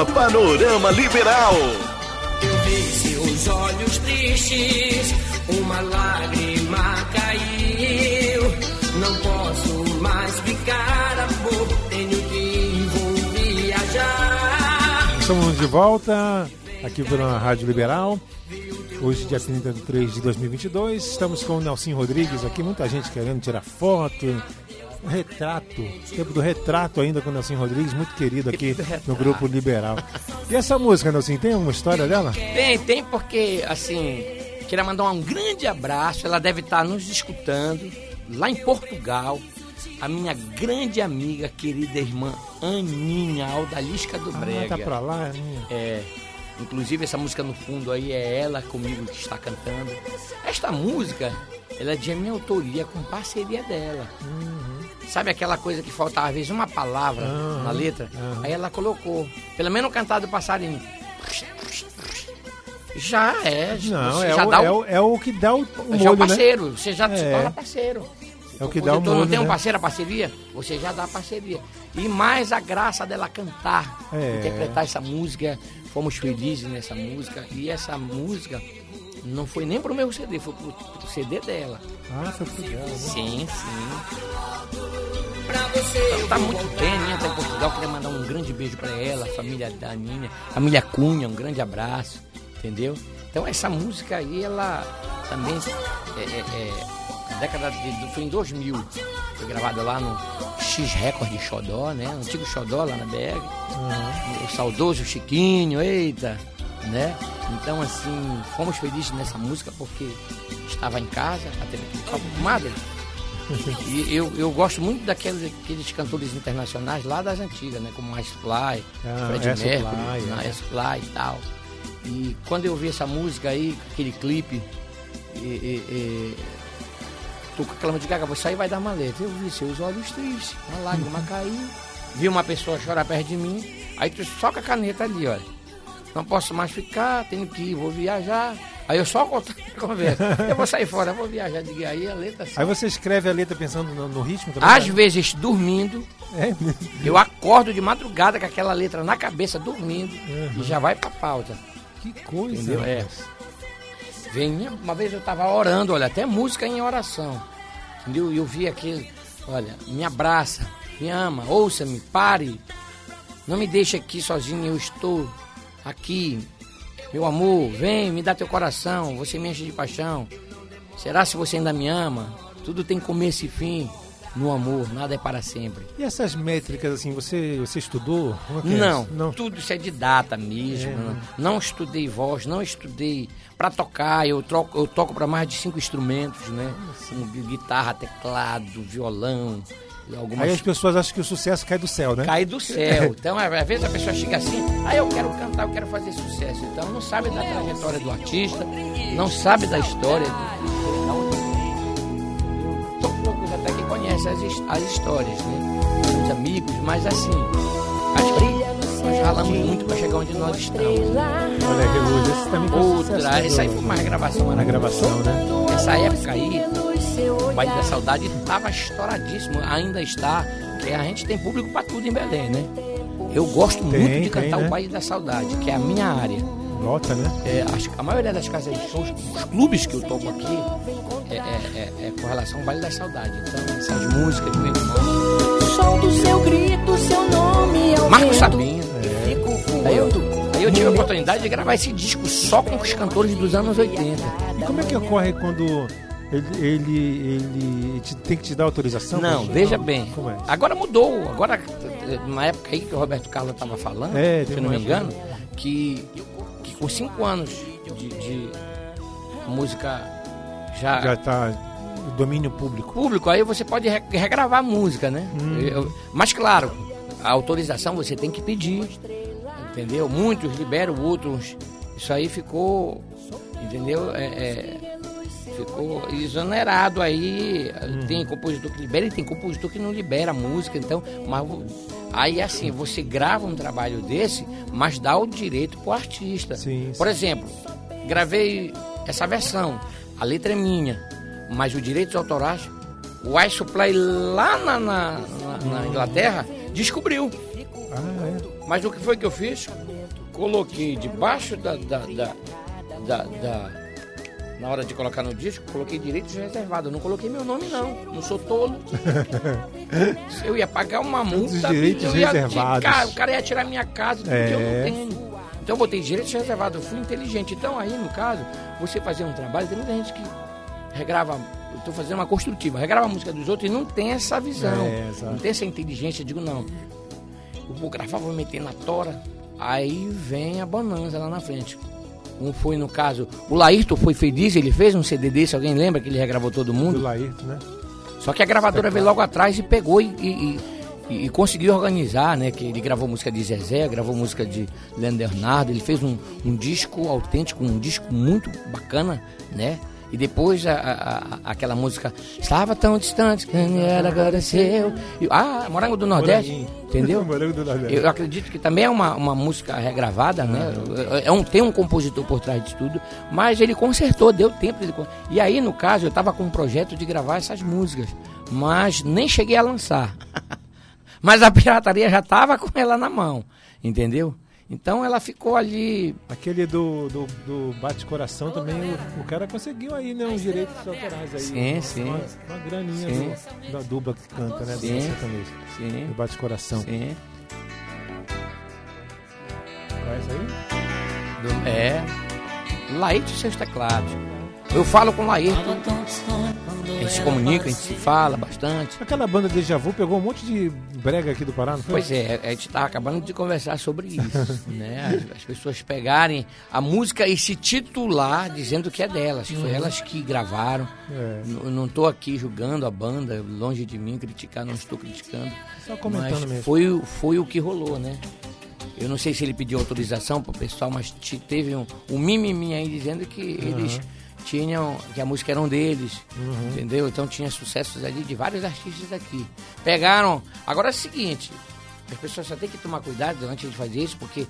Programa Panorama Liberal. Eu vi seus olhos tristes, uma lágrima caiu. Não posso mais ficar, amor, tenho que ir, vou viajar. Estamos de volta aqui pela Rádio Liberal. Hoje, dia 30 de 3 de 2022. Estamos com o Nelson Rodrigues aqui. Muita gente querendo tirar foto. Retrato. Tempo do retrato ainda com o Nelson Rodrigues. Muito querido aqui no Grupo Liberal. E essa música, Nelson, tem alguma história dela? Tem, tem porque, assim, queria mandar um grande abraço. Ela deve estar nos escutando lá em Portugal. A minha grande amiga, querida irmã Aninha Aldalisca do Brega. Ah, tá pra lá, né? É. Inclusive essa música no fundo aí é ela comigo que está cantando. Esta música, ela é de minha autoria com parceria dela. Sabe aquela coisa que faltava às vezes uma palavra Aham, na letra? aham. Aí ela colocou. Pelo menos o cantado do passarinho. Já é. Não, é já o, dá é, o, é o que dá o, o já é o molho, né? parceiro. Você já se É. torna parceiro. É o que dá o molho, não tem um né? parceiro, a parceria, você já dá a parceria. E mais a graça dela cantar, É. interpretar essa música. Fomos felizes nessa música. E essa música não foi nem pro meu CD, foi pro, pro CD dela. Ah, foi pro dela, né? Sim, sim. Ela tá muito bem, né? Tá em Portugal. Queria mandar um grande beijo pra ela, a família da Aninha, família Cunha, um grande abraço, entendeu? Então essa música aí, ela também é, é, é, década de. Foi em 2000. Foi gravada lá no X Record de Xodó, né? Antigo Xodó lá na BR. O saudoso Chiquinho, eita, né? Então, assim, fomos felizes nessa música porque estava em casa, papo com madre. E eu, eu gosto muito daqueles aqueles cantores internacionais lá das antigas, né? Como Ice Fly, Ah, Fred Mercury, né? é. Ice Fly e tal. E quando eu vi essa música aí, aquele clipe, e, e, e, tô com aquela música, vou sair vai dar maleta. Eu vi seus olhos tristes, uma lágrima caiu, vi uma pessoa chorar perto de mim, aí tu só com a caneta ali, olha. Não posso mais ficar, tenho que ir, vou viajar. Aí eu só corto a conversa. Eu vou sair fora, vou viajar. Digo, aí a letra Aí você escreve a letra pensando no, no ritmo também? Às né? vezes dormindo, É, eu acordo de madrugada com aquela letra na cabeça, dormindo, e já vai pra pauta. que coisa. Entendeu? É. Vem, uma vez eu tava orando, olha, até música em oração. Entendeu? E eu vi aquele, olha, me abraça, me ama, ouça-me, pare. Não me deixe aqui sozinho, eu estou aqui. Meu amor, vem, me dá teu coração, você me enche de paixão. Será se você ainda me ama? Tudo tem começo e fim. No amor, nada é para sempre. E essas métricas, assim, você, você estudou? É é Não, isso? Não. tudo isso é de data mesmo. É, não, não estudei voz, não estudei para tocar. Eu, troco, eu toco para mais de cinco instrumentos, né? Guitarra, teclado, violão, e algumas Aí as pessoas acham que o sucesso cai do céu, né? cai do céu. Então, às vezes a pessoa chega assim, ah, eu quero cantar, eu quero fazer sucesso. Então, não sabe da trajetória do artista, não sabe da história. Do, vem. São poucos até que conhecem as, as histórias, né? Os amigos, mas assim, as, nós ralamos muito para chegar onde nós estamos. Olha que luz, esse também foi sucesso, Outra, né, essa aí do- foi uma gravação Na gravação, né? Essa época aí, o Baile da Saudade estava estouradíssimo, ainda está, porque a gente tem público para tudo em Belém, né? Eu gosto Tem, muito de tem, cantar né? o Baile da Saudade, que é a minha área. Lota, né? É, as- a maioria das casas de shows, os clubes que eu toco aqui, é, é- é- é com relação ao Baile da Saudade. Então, essas músicas, meu irmão. O som do seu grito, nome é o Marcos vento. Sabino. Fico Aí eu, voando. aí eu tive a oportunidade de gravar esse disco só com os cantores dos anos 80. E como é que ocorre quando ele, ele, ele te- tem que te dar autorização? Não, veja Não, bem. Como é? Agora mudou. Agora, numa época aí que o Roberto Carlos estava falando, É, se não me engano, que, que com cinco anos de, de música já, Já tá domínio público. público, aí você pode re- regravar a música, né? Eu- mas claro, a autorização você tem que pedir, entendeu? Muitos liberam, outros. Isso aí ficou, entendeu? É, é, ficou exonerado aí. Tem compositor que libera e tem compositor que não libera a música, então. Mas, aí assim, você grava um trabalho desse, mas dá o direito pro artista. Sim, Por exemplo, gravei essa versão, a letra é minha, mas os direitos autorais, o iSupply lá na, na, na- na Inglaterra descobriu. Ah, é. Mas o que foi que eu fiz? Coloquei debaixo da, da, da, da- da- na hora de colocar no disco, coloquei direitos reservados. Não coloquei meu nome, não. Não sou tolo. eu ia pagar uma multa. direitos eu ia, reservados. Cara, o cara ia tirar minha casa, tudo que eu É. não tenho. Então eu botei direitos reservados. Eu fui inteligente. Então aí, no caso, você fazer um trabalho, tem muita gente que regrava. Estou fazendo uma construtiva, regrava a música dos outros e não tem essa visão. É, não tem essa inteligência. Eu digo, não. Eu vou gravar, vou meter na tora. Aí vem a bonança lá na frente. Um foi, no caso, o Laírton foi feliz, ele fez um CD desse, alguém lembra que ele regravou todo Do mundo? Laírto, né? Só que a gravadora veio logo atrás e pegou e, e- e- e conseguiu organizar, né? Que ele gravou música de Zezé, gravou música de Leandro Bernardo, ele fez um, um disco autêntico, um disco muito bacana, né? E depois a- a- aquela música Estava tão distante, quem era. E- ah, Morango do Nordeste, Moranguinho. entendeu? Morango do Nordeste. Eu acredito que também é uma, uma música regravada, né? É um, tem um compositor por trás de tudo, mas ele consertou, deu tempo. de e aí, no caso, eu estava com um projeto de gravar essas músicas, mas nem cheguei a lançar. mas a pirataria já estava com ela na mão, entendeu? Então ela ficou ali. Aquele do, do, do Bate-Coração também, o, o cara conseguiu aí, né? Uns direitos autorais aí. Sim, uma, sim. Uma, uma graninha Sim. do- da dupla que canta, né? Do Sim. sertanejo. Sim, Do Bate-Coração. sim. Conhece aí? do- é. Laírto e seus teclados. Eu falo com o Laírto. A gente se comunica, a gente se fala bastante. Aquela banda Deja Vu pegou um monte de brega aqui do Pará, não foi? Pois é, a gente está acabando de conversar sobre isso, né? As, as pessoas pegarem a música e se titular dizendo que é delas, que foi elas que gravaram. É. Não estou aqui julgando a banda, longe de mim criticar, não estou criticando. Só comentando mas mesmo. Foi, o- foi o que rolou, né? Eu não sei se ele pediu autorização pro pessoal, mas te- teve um, um mimimi aí dizendo que eles tinham, que a música era um deles, entendeu? Então tinha sucessos ali de vários artistas aqui. Pegaram. Agora é o seguinte, as pessoas só têm que tomar cuidado antes de fazer isso, porque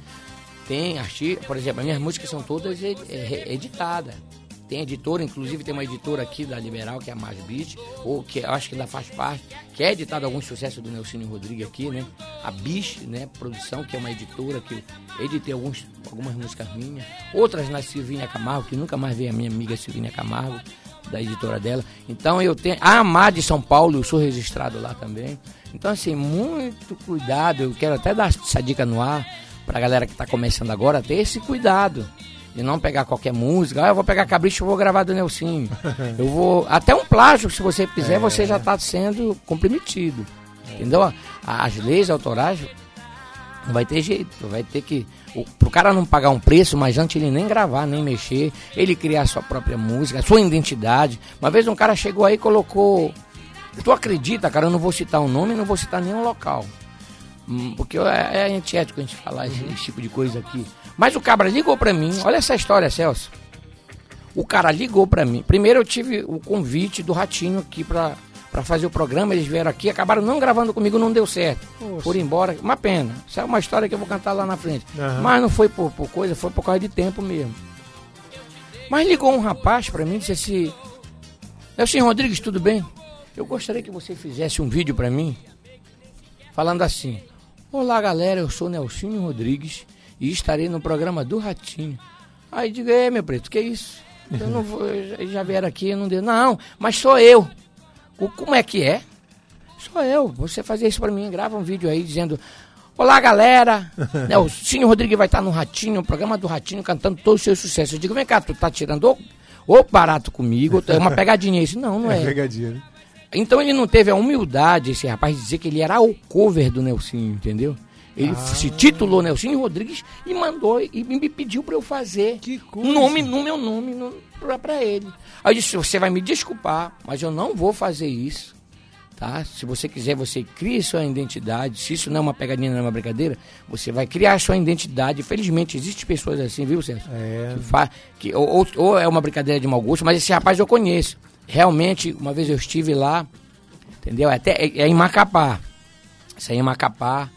tem artista, por exemplo, as minhas músicas são todas é, editadas. Tem editora, inclusive tem uma editora aqui da Liberal, que é a Mais Beat, ou que acho que ainda faz parte, que é editado alguns sucessos do Nelsinho Rodrigues aqui, né? A Biche, né? Produção, que é uma editora que editei alguns, algumas músicas minhas. Outras na Silvinha Camargo, que nunca mais vi a minha amiga Silvinha Camargo, da editora dela. Então eu tenho. A Amar de São Paulo, eu sou registrado lá também. Então, assim, muito cuidado. Eu quero até dar essa dica no ar pra galera que tá começando agora, ter esse cuidado. De não pegar qualquer música. Ah, eu vou pegar capricho e vou gravar do Nelsinho. Eu vou. Até um plágio, se você fizer, você já está sendo comprometido. Entendeu? As leis autorais não vai ter jeito, vai ter que. O, pro cara não pagar um preço, mas antes ele nem gravar, nem mexer, ele criar sua própria música, a sua identidade. Uma vez um cara chegou aí e colocou. Tu acredita, cara, eu não vou citar o nome, não vou citar nenhum local. Hum, Porque é, é antiético a gente falar esse, esse tipo de coisa aqui. Mas o cabra ligou pra mim, olha essa história, Celso. O cara ligou pra mim. Primeiro eu tive o convite do Ratinho aqui pra, pra fazer o programa, eles vieram aqui, acabaram não gravando comigo, não deu certo. Por embora, uma pena. Isso é uma história que eu vou cantar lá na frente. Aham. Mas não foi por, por coisa, foi por causa de tempo mesmo. Mas ligou um rapaz pra mim e disse assim: Nelson Rodrigues, tudo bem? Eu gostaria que você fizesse um vídeo pra mim falando assim: Olá galera, eu sou Nelsinho Rodrigues e estarei no programa do Ratinho. Aí digo, é, meu preto, que isso? Eu não vou, eles já vieram aqui, eu não deu. Não, mas sou eu. O- Como é que é? Sou eu. Você fazer isso pra mim, grava um vídeo aí dizendo. Olá, galera! né, o Cine Rodrigues vai estar no Ratinho, no programa do Ratinho, cantando todos os seus sucessos. Eu digo, vem cá, tu tá tirando ou, ou barato comigo, é uma pegadinha isso. Não, não É é. pegadinha, né? Então ele não teve a humildade, esse rapaz, de dizer que ele era o cover do Nelsinho, entendeu? Ele Ah. se titulou Nelsinho Rodrigues e mandou e me pediu pra eu fazer coisa. nome no meu nome no, pra ele. Aí eu disse, você vai me desculpar, mas eu não vou fazer isso. Tá? Se você quiser, você cria sua identidade. Se isso não é uma pegadinha, não é uma brincadeira, você vai criar sua identidade. Felizmente, existem pessoas assim, viu, Sérgio? É. Que fa- que, ou, ou- ou é uma brincadeira de mau gosto, mas esse rapaz eu conheço. Realmente, uma vez eu estive lá, entendeu? Até é, é em Macapá. Isso aí é em Macapá.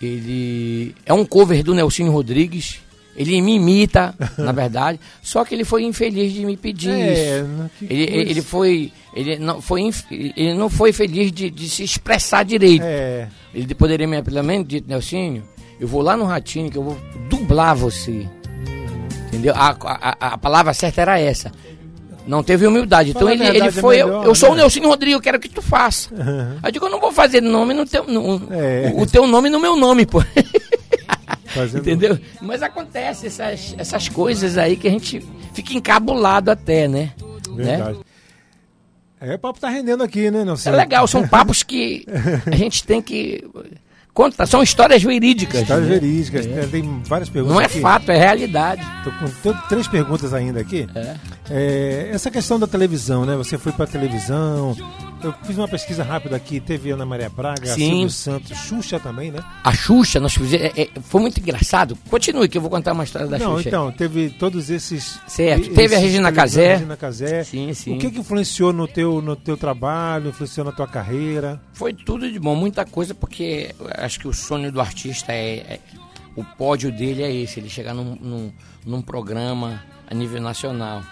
Ele é um cover do Nelsinho Rodrigues. Ele me imita, na verdade. Só que ele foi infeliz de me pedir É, isso. que Ele, ele foi. Ele não foi, inf- ele não foi feliz de, de se expressar direito. É. Ele poderia me pelo menos dito, Nelsinho, eu vou lá no Ratinho que eu vou dublar você. Entendeu? A, a, a- a palavra certa era essa. Não teve humildade. Então ele, ele é foi. eu- melhor, eu sou o né? Nelsinho Rodrigo, eu quero que tu faça. Aí eu digo, eu não vou fazer nome no teu. No, É. o, o teu nome no meu nome, pô. Fazendo... Entendeu? Mas acontece essas, essas coisas aí que a gente fica encabulado até, né? Né? Verdade. É, o papo tá rendendo aqui, né, Nelson? É legal, são papos que a gente tem que. Conta, são histórias verídicas. Histórias né? verídicas. Tem- Tem várias perguntas Não é aqui. fato, é realidade. Tô com t- três perguntas ainda aqui. É. É, essa questão da televisão, né? Você foi pra televisão. Eu fiz uma pesquisa rápida aqui. Teve Ana Maria Braga, Sim. Silvio Santos, Xuxa também, né? A Xuxa, nós fizemos. é, é, foi muito engraçado. Continue, que eu vou contar uma história da Não, Xuxa. então, teve todos esses. Certo. esses Teve a Regina Casé. Regina Casé. Sim, sim. O que, que influenciou no teu, no teu trabalho, influenciou na tua carreira? Foi tudo de bom, muita coisa, porque eu acho que o sonho do artista é, é- O pódio dele é esse, ele chegar num, num, num programa a nível nacional.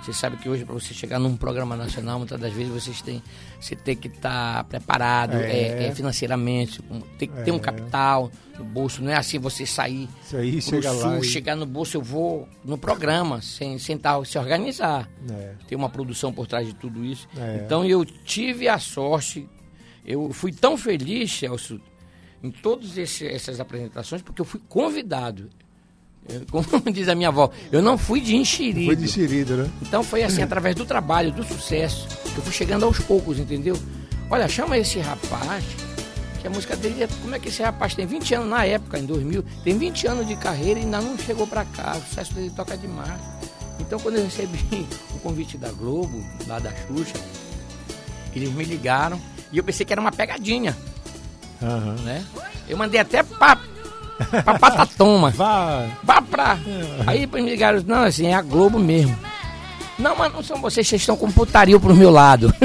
Você sabe que hoje, para você chegar num programa nacional, muitas das vezes vocês têm, você tem que estar preparado É. é, é, financeiramente, tem que ter um É. capital no bolso. Não é assim você sair Isso aí, chega sul, lá. e- chegar no bolso, eu vou no programa, sem, sem tá- se organizar É. tem uma produção por trás de tudo isso. É. Então eu tive a sorte, eu fui tão feliz, Celso, em todas essas apresentações, porque eu fui convidado. Como diz a minha avó, eu não fui de enxerido. Foi enxerido, né? Então foi assim, através do trabalho, do sucesso, que eu fui chegando aos poucos, entendeu? Olha, chama esse rapaz, que a música dele é. Como é que esse rapaz tem 20 anos na época, em 2000, tem 20 anos de carreira e ainda não chegou pra cá. O sucesso dele toca demais. Então quando eu recebi o convite da Globo, lá da Xuxa, eles me ligaram e eu pensei que era uma pegadinha, Aham. né? Eu mandei até pra, pra Patatoma. Vá. Vá pra. Aí depois me ligaram, não, assim, é a Globo mesmo. Não, mas não são vocês, vocês estão com putaria pro meu lado.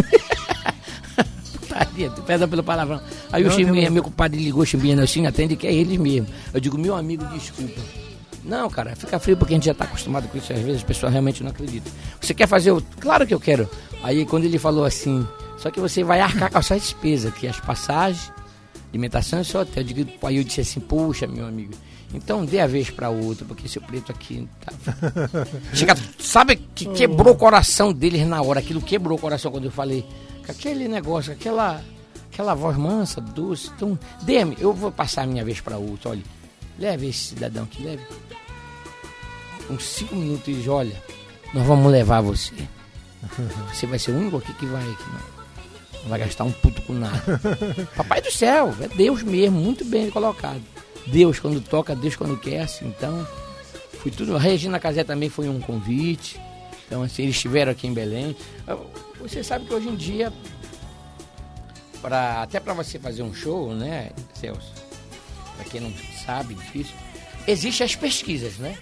putaria, perdão pelo palavrão. Aí o Não, Chimbinha, não. meu compadre ligou, Chimbinha assim, atende que é eles mesmo. Eu digo, meu amigo, desculpa. Não, cara, fica frio porque a gente já tá acostumado com isso, às vezes as pessoas realmente não acreditam. Você quer fazer o. Claro que eu quero. Aí quando ele falou assim, só que você vai arcar com a sua despesa, que as passagens, alimentação e só hotel. Eu digo, aí eu disse assim, puxa, meu amigo, então dê a vez para outro, porque esse preto aqui tá. Chega, sabe que quebrou o coração deles na hora, aquilo quebrou o coração quando eu falei. Aquele negócio, aquela, aquela voz mansa, doce. Então, dê-me, eu vou passar a minha vez para outro, olha. Leve esse cidadão aqui, leve. Uns cinco minutos e diz, olha, nós vamos levar você. Você vai ser o único aqui que vai. Que não, não vai gastar um puto com nada. Papai do céu, é Deus mesmo, muito bem colocado. Deus quando toca, Deus quando quer, assim, então. Foi tudo. A Regina Casé também foi um convite. Então, assim, eles estiveram aqui em Belém. Você sabe que hoje em dia, pra, até para você fazer um show, né, Celso? Pra quem não sabe, difícil. Existem as pesquisas, né?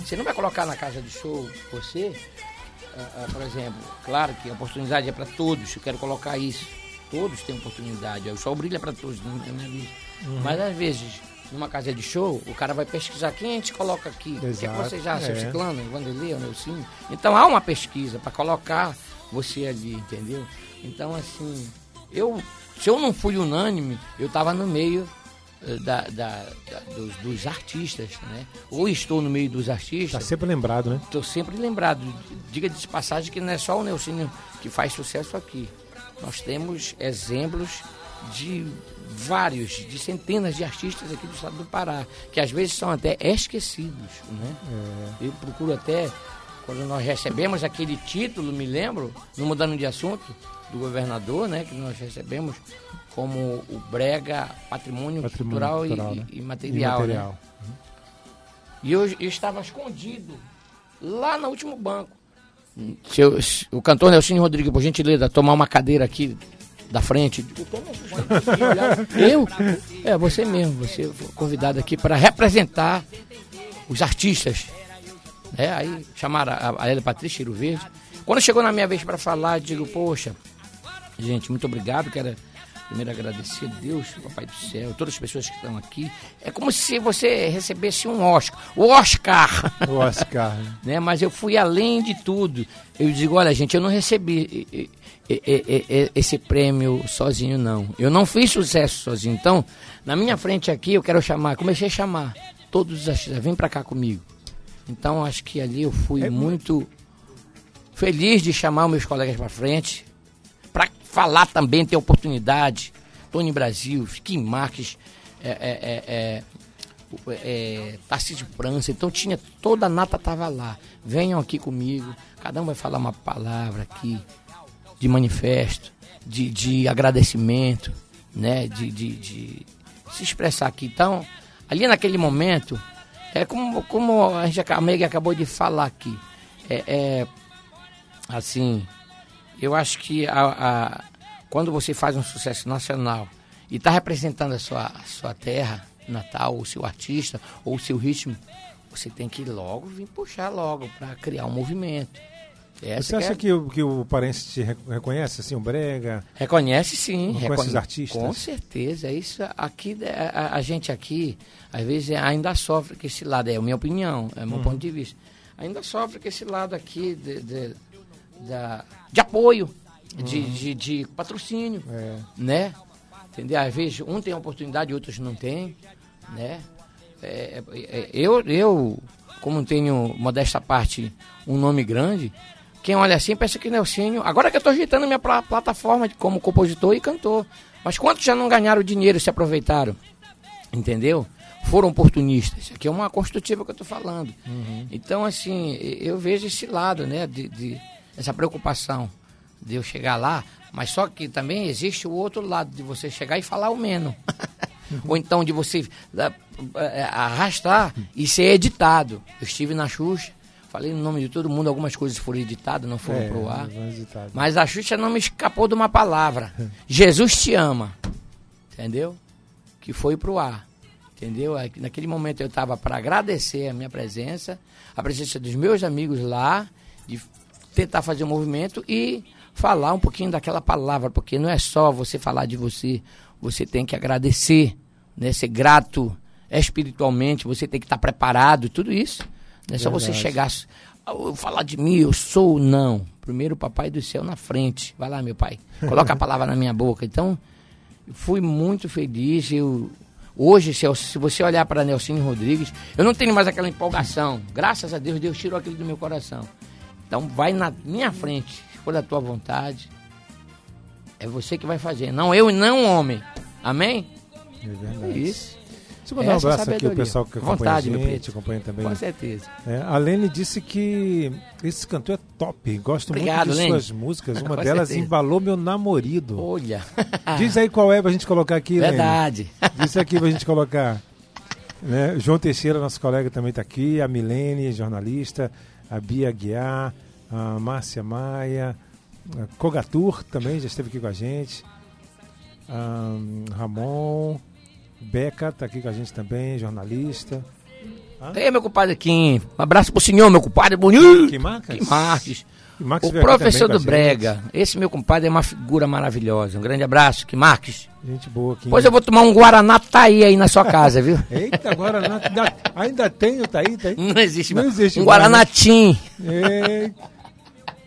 Você não vai colocar na casa de show você, por exemplo, claro que a oportunidade é para todos, eu quero colocar isso. Todos têm oportunidade, o sol brilha para todos, não tem nada disso. Mas às vezes, numa casa de show, o cara vai pesquisar quem a gente coloca aqui. Que, é que Exato, você já, seu é. ciclano, Vanderlei, o Nelsinho? Então há uma pesquisa para colocar você ali, entendeu? Então, assim, eu, se eu não fui unânime, eu estava no meio da, da- da- dos, dos artistas, né? Ou estou no meio dos artistas, sempre lembrado, né? estou sempre lembrado. Diga de passagem que não é só o Nelsinho que faz sucesso aqui. Nós temos exemplos de vários, de centenas de artistas aqui do estado do Pará, que às vezes são até esquecidos, né? Eu procuro até, quando nós recebemos aquele título, me lembro, no mudando de assunto, do governador, né? Que nós recebemos como o Brega Patrimônio, Patrimônio Cultural, e- Cultural, e, né? e Material. E né? material. E eu, eu estava escondido lá no último banco. Se eu- se o cantor Nelson Rodrigues, por gentileza, tomar uma cadeira aqui da frente. Eu? É, você mesmo. Você foi convidado aqui para representar os artistas. É, aí chamaram a, a Elia Patrícia Cheiro Verde. Quando chegou na minha vez para falar, eu digo, poxa, gente, muito obrigado. Quero primeiro agradecer a Deus, Papai do Céu, todas as pessoas que estão aqui. É como se você recebesse um Oscar. O Oscar! O Oscar. né? né? Mas eu fui além de tudo. Eu digo, olha, gente, eu não recebi esse prêmio sozinho, não. Eu não fiz sucesso sozinho. Então, na minha frente aqui, eu quero chamar, comecei a chamar todos os artistas, vem pra cá comigo. Então, acho que ali eu fui muito feliz de chamar os meus colegas pra frente, para falar também, ter oportunidade. Tony Brasil, Kim Marques, é, é, é, é, é, Tarcísio França, então tinha toda a nata tava lá. Venham aqui comigo, cada um vai falar uma palavra aqui de manifesto, de, de agradecimento, né, de, de, de se expressar aqui. Então, ali naquele momento, é como, como a gente a acabou de falar aqui, é, é assim, eu acho que a, a- quando você faz um sucesso nacional e está representando a sua, a sua terra natal, o seu artista ou o seu ritmo, você tem que logo vir puxar logo para criar um movimento. Essa Você que acha é- que, o- que o Parense te re- reconhece, assim, o Brega? Reconhece sim. Reconhece recone- os artistas? Com certeza. Isso aqui, a, a- a gente aqui, às vezes ainda sofre com esse lado, é a minha opinião, é o Uhum. meu ponto de vista. Ainda sofre com esse lado aqui de, de, da- de apoio, de, de, de patrocínio, Uhum. É. né? Entendeu? Às vezes um tem oportunidade, outros não têm, né? É, é, é, eu, eu, como tenho, modesta parte, um nome grande, quem olha assim pensa que Nelsinho. Agora que eu estou ajeitando minha pla- plataforma de- como compositor e cantor. Mas quantos já não ganharam dinheiro e se aproveitaram? Entendeu? Foram oportunistas. Aqui é uma construtiva que eu estou falando. Então, assim, eu vejo esse lado, né? De, de- essa preocupação de eu chegar lá. Mas só que também existe o outro lado de você chegar e falar o menos. Ou então de você da- eh, arrastar e ser editado. Eu estive na Xuxa, falei no nome de todo mundo, algumas coisas foram editadas, não foram É, pro ar. Mas a Xuxa não me escapou de uma palavra. Jesus te ama. Entendeu? Que foi pro ar. Entendeu? Naquele momento eu estava para agradecer a minha presença, a presença dos meus amigos lá, tentar fazer um movimento e falar um pouquinho daquela palavra, porque não é só você falar de você, você tem que agradecer, né? ser grato espiritualmente, você tem que estar preparado, tudo isso. Não é só você chegar, "Ah, falar de mim, eu sou, não. Primeiro o papai do céu na frente. Vai lá, meu pai. Coloca a palavra na minha boca. Então, fui muito feliz. Eu, hoje, se, eu- se você olhar para Nelson Rodrigues, eu não tenho mais aquela empolgação. Graças a Deus, Deus tirou aquilo do meu coração. Então, vai na minha frente, for da tua vontade. É você que vai fazer, não eu e não o homem. Amém? É É verdade. isso. Deixa eu mandar um Essa abraço aqui ao sabedoria. pessoal que acompanha Vontade, a gente, acompanha também. Com certeza. É, a Lene disse que esse cantor é top, gosto Obrigado, muito de Lene. suas músicas. Uma Com delas certeza. embalou meu namorido. Olha. Diz aí qual é pra gente colocar aqui, Lene. Verdade. Diz aqui pra gente colocar. Né? João Teixeira, nosso colega, também está aqui. A Milene, jornalista. A Bia Guiar. A Márcia Maia. A Cogatur também já esteve aqui com a gente. A Ramon. Beca está aqui com a gente também, jornalista. Ei, meu compadre Kim. Um abraço pro senhor, meu compadre bonito. Que Marques? Que Marques. Que O professor do com a gente. Brega. Esse meu compadre é uma figura maravilhosa. Um grande abraço, que Marques. Gente boa aqui. Depois eu vou tomar um Guaraná Taí aí na sua casa, viu? Eita, não- ainda, tem o Taí, tá? Não existe Não existe um mais, né? Guaranatim. Ei,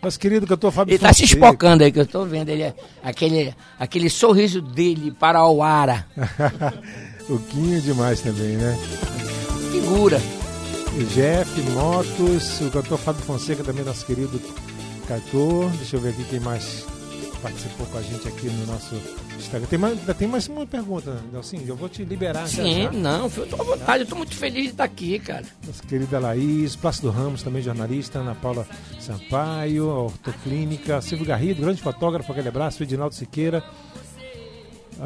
Nosso querido cantor Fábio Ele tá se Fonseca. espocando aí, que eu tô vendo. Ele é, aquele, aquele sorriso dele para o Ara. O Quinho é demais também, né? Figura. O Jeff, Motos, o cantor Fábio Fonseca também, nosso querido cantor. Deixa eu ver aqui quem mais participou com a gente aqui no nosso Instagram. Tem mais, tem mais uma pergunta, Nelson. Eu vou te liberar já, Sim, já. não, eu tô à vontade, eu tô muito feliz de estar aqui, cara. Nossa querida Laís, Plácido Ramos, também jornalista, Ana Paula Sampaio, Ortoclínica, Silvio Garrido, grande fotógrafo, aquele abraço, Edinaldo Siqueira. A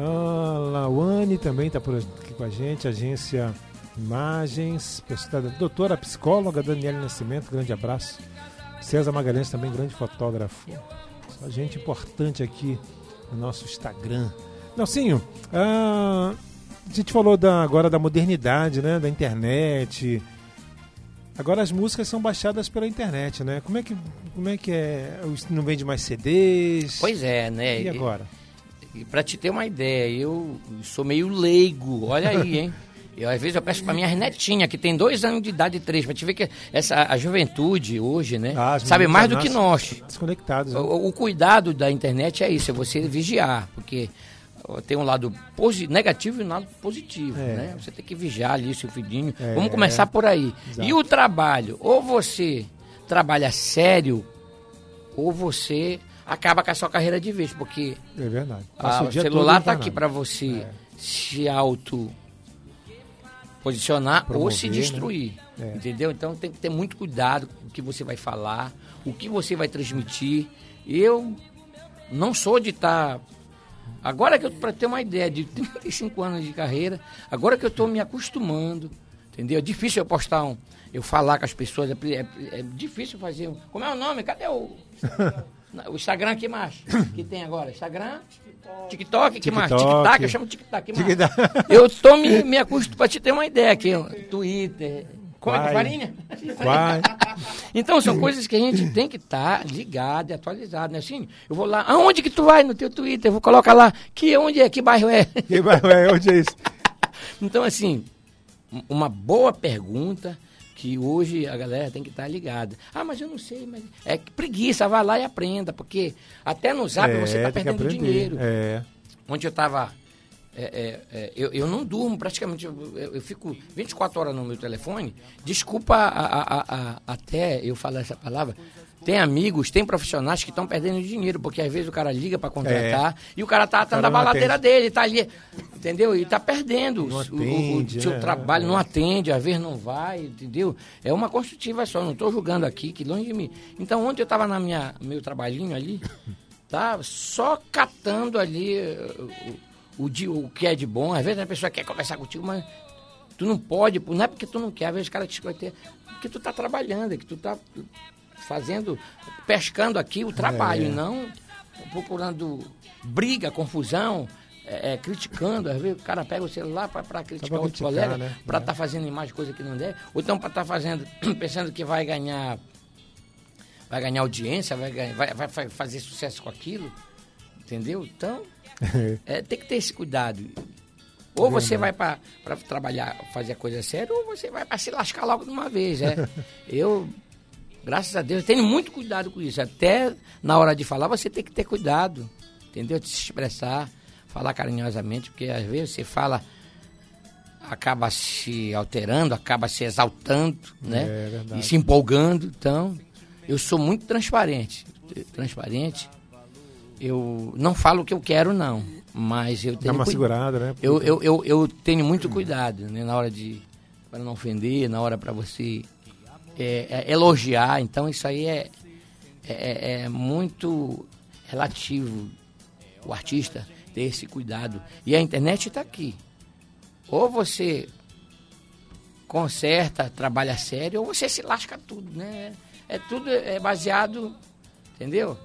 Lawane também está por aqui com a gente, agência Imagens, doutora psicóloga Daniela Nascimento, grande abraço. César Magalhães também, grande fotógrafo. Só gente importante aqui no nosso Instagram. Nelsinho, ah, a gente falou da- agora da modernidade, né? Da internet. Agora as músicas são baixadas pela internet, né? Como é que, como é, que é? Não vende mais CDs? Pois é, né? E agora? E pra te ter uma ideia, eu sou meio leigo, olha aí, hein? Eu, às vezes eu peço pra minha netinha, que tem dois anos de idade, três, pra te ver que essa, a juventude hoje, né? Ah, sabe mais do que nós. Desconectados. né? O, o cuidado da internet é isso, é você vigiar, porque tem um lado negativo e um lado positivo, É. né? Você tem que vigiar ali seu filhinho. É. Vamos começar por aí. Exato. E o trabalho? Ou você trabalha sério, ou você acaba com a sua carreira de vez, porque É verdade. ah, Passa o celular está aqui para você É. se auto posicionar ou Promover, se né? destruir. É. Entendeu? Então tem que ter muito cuidado com o que você vai falar, o que você vai transmitir. Eu não sou de estar. Agora que eu, para ter uma ideia, de 35 anos de carreira, agora que eu estou me acostumando, entendeu? É difícil eu postar um. Eu falar com as pessoas, é, é- é difícil fazer um. Como é o nome? Cadê o. O Instagram que mais? Que tem agora? Instagram? TikTok, que mais? TikTok. Eu chamo TikTok, que. Eu tô me, me acostumando, pra te ter uma ideia aqui, ó, Twitter, como é que farinha? Vai. Então são coisas que a gente tem que estar ligado e atualizado, né? Assim, eu vou lá, aonde que tu vai no teu Twitter? Eu vou colocar lá, que onde é, que bairro é? Quem vai, vai, onde é isso? Então, assim, um- uma boa pergunta que hoje a galera tem que estar ligada. Ah, mas eu não sei, mas é que preguiça, vai lá e aprenda, porque até no zap você está perdendo dinheiro. É. Onde eu estava. eu, eu não durmo praticamente, eu, eu- fico 24 horas no meu telefone. Desculpa a- a- a- até eu falar essa palavra. Tem amigos, tem profissionais que estão perdendo dinheiro, porque às vezes o cara liga para contratar e o cara tá atando É. a baladeira atende. dele, tá ali, entendeu? E tá perdendo Não o- o, atende, o seu é, trabalho, é. não atende, às vezes não vai, entendeu? É uma construtiva só, não estou julgando aqui, que longe de mim. Então ontem eu estava na minha meu trabalhinho ali, tá? Só catando ali eh, o, o, o que é de bom. Às vezes a pessoa quer conversar contigo, mas tu não pode, não é porque tu não quer, às vezes o cara te escuta, porque tu tá trabalhando, é que tu tá fazendo, pescando aqui o trabalho, É. e não procurando briga, confusão, é, é, criticando. Às vezes o cara pega o celular para criticar outro criticar, colega, né? para É. estar fazendo mais coisa que não deve, ou então para estar fazendo, pensando que vai ganhar vai ganhar audiência, vai, ganhar- vai, vai fa- fazer sucesso com aquilo, entendeu? Então, é, tem que ter esse cuidado. Ou você vai para trabalhar, fazer a coisa séria, ou você vai para se lascar logo de uma vez. É. Eu, graças a Deus, tenho muito cuidado com isso. Até na hora de falar, você tem que ter cuidado, entendeu? De se expressar, falar carinhosamente, porque às vezes você fala, acaba se alterando, acaba se exaltando, né? É verdade. e se empolgando. Então, eu sou muito transparente. Transparente. Eu não falo o que eu quero, não. Mas eu Dá tenho uma cui- segurada, né? eu, eu, eu, eu tenho muito cuidado né, na hora de. para não ofender, na hora para você é, é, elogiar. Então, isso aí é, é, é muito relativo. O artista ter esse cuidado. E a internet está aqui. Ou você conserta, trabalha sério, ou você se lasca tudo, né? É tudo é baseado, entendeu?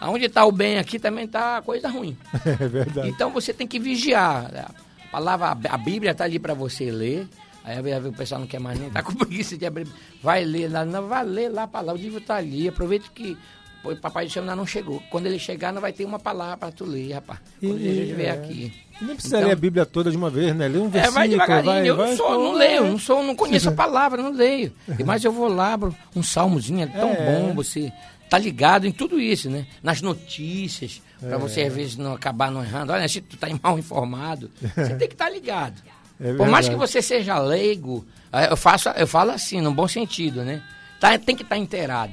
Aonde está o bem aqui também está a coisa ruim. É verdade. Então você tem que vigiar. A palavra, a Bíblia está ali para você ler. Aí às vezes o pessoal não quer mais nem, tá com preguiça de abrir. Vai ler lá, não, vai ler lá a palavra, o livro está ali. Aproveita que Pô, Papai do Céu não chegou. Quando ele chegar, não vai ter uma palavra para tu ler, rapaz. Quando e- vier é. aqui. Nem precisa Então- ler a Bíblia toda de uma vez, né? Lê um É, versículo, vai devagarinho. vai, eu vai, não sou, pô, não leio, não sou, não conheço a palavra, não leio. Mas eu vou lá, abro um salmozinho, é tão É. bom você tá ligado em tudo isso, né? Nas notícias, pra É. você às vezes não acabar não errando. Olha, se tu tá mal informado, você tem que estar ligado. É Por mais que você seja leigo, eh, eu, faço, eu falo assim, no bom sentido, né? Tá, tem que estar inteirado.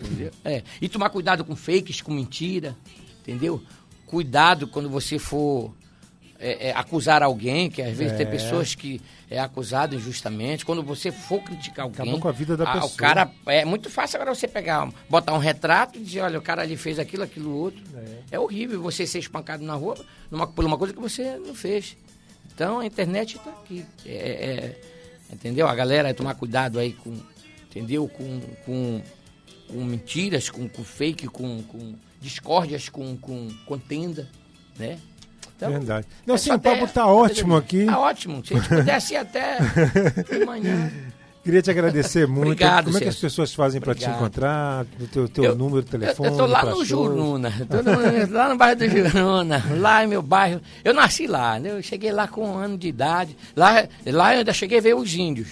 Entendeu? É. E tomar cuidado com fakes, com mentira, entendeu? Cuidado quando você for é, é, acusar alguém, que às vezes tem É. pessoas que é acusado injustamente. Quando você for criticar alguém, Acabou com a vida da ah, pessoa. O cara é muito fácil agora você pegar, botar um retrato e dizer, olha, o cara ali fez aquilo, aquilo outro. É, horrível você ser espancado na rua numa, por uma coisa que você não fez. Então a internet está aqui. É, é, entendeu? A galera tomar cuidado aí com, entendeu? Com, com, com mentiras, com, com fake, com, com discórdias, com, com contenda, né? Então, Verdade. Não, é sim, o papo ter- tá ótimo aqui. Tá ótimo. Se a gente pudesse ir até amanhã. Queria te agradecer muito. Obrigado, Como é que as pessoas fazem para te encontrar? O teu, teu Eu- número de telefone? Eu, tô lá no? Juruna, no- lá no bairro do Juruna, lá em meu bairro. Eu nasci lá, né? Eu cheguei lá com um ano de idade. Lá, lá eu ainda cheguei a ver os índios.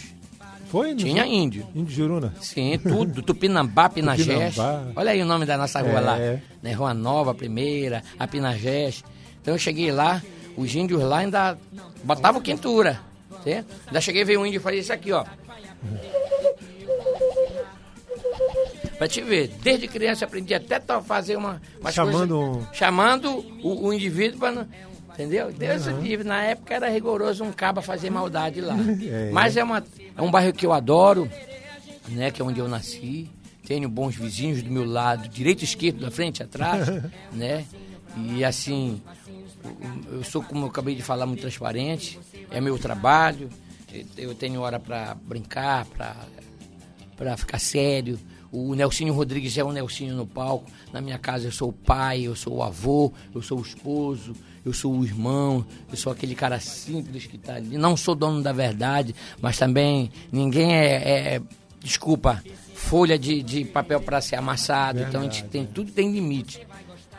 Foi? Tinha Ju- índio. Índio Juruna. Sim, tudo. Tupinambá, Pinagés. Tupinambá. Olha aí o nome da nossa rua É. lá. Né? Rua Nova, primeira, a Pinagés. Então eu cheguei lá, os índios lá ainda botavam quentura. Certo? Ainda cheguei a ver um índio e falei isso aqui, ó. Pra te ver, desde criança aprendi até fazer uma, umas Chamando coisas, chamando o, o indivíduo para não. Entendeu? Deus o livre. Na época era rigoroso um caba fazer maldade lá. É. Mas é, uma, é um bairro que eu adoro, né? Que é onde eu nasci. Tenho bons vizinhos do meu lado, direito e esquerdo, da frente e atrás, né? E assim, eu sou, como eu acabei de falar, muito transparente. É meu trabalho. Eu tenho hora para brincar, para para ficar sério. O Nelsinho Rodrigues é o Nelsinho no palco. Na minha casa eu sou o pai, eu sou o avô, eu sou o esposo, eu sou o irmão, eu sou aquele cara simples que está ali. Não sou dono da verdade, mas também ninguém é, é- desculpa, folha de, de papel para ser amassado. Então a gente tem tudo tem limite.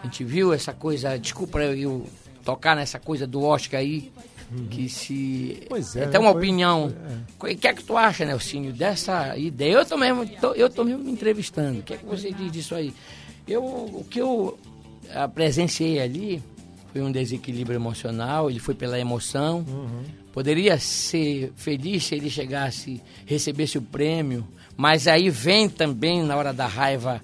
A gente viu essa coisa, desculpa eu, eu tocar nessa coisa do Oscar aí, que se Pois é, tem uma Foi- opinião. O que é que tu acha, Nelsinho, dessa ideia? Eu tô mesmo, tô, eu tô mesmo me entrevistando. O que é que você diz disso aí? Eu, o que eu presenciei ali foi um desequilíbrio emocional, ele foi pela emoção. Poderia ser feliz se ele chegasse, recebesse o prêmio, mas aí vem também na hora da raiva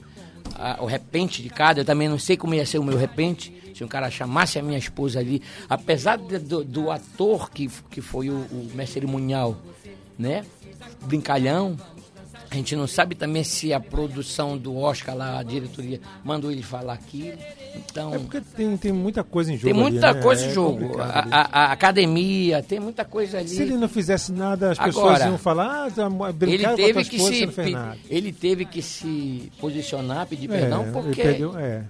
a- o repente de cada. Eu também não sei como ia ser o meu repente. Se um cara chamasse a minha esposa ali, apesar de- do, do ator que, que foi o, o mestre cerimonial, né? Brincalhão. A gente não sabe também se a produção do Oscar lá, a diretoria, mandou ele falar aquilo. Então. É porque tem, tem muita coisa em jogo. Tem muita ali, né? coisa em É jogo. A, a- academia, tem muita coisa ali. Se ele não fizesse nada, as pessoas Agora, iam falar, ah, tá, ele com teve tua que se ele teve que se posicionar, pedir É, perdão, porque perdeu- é.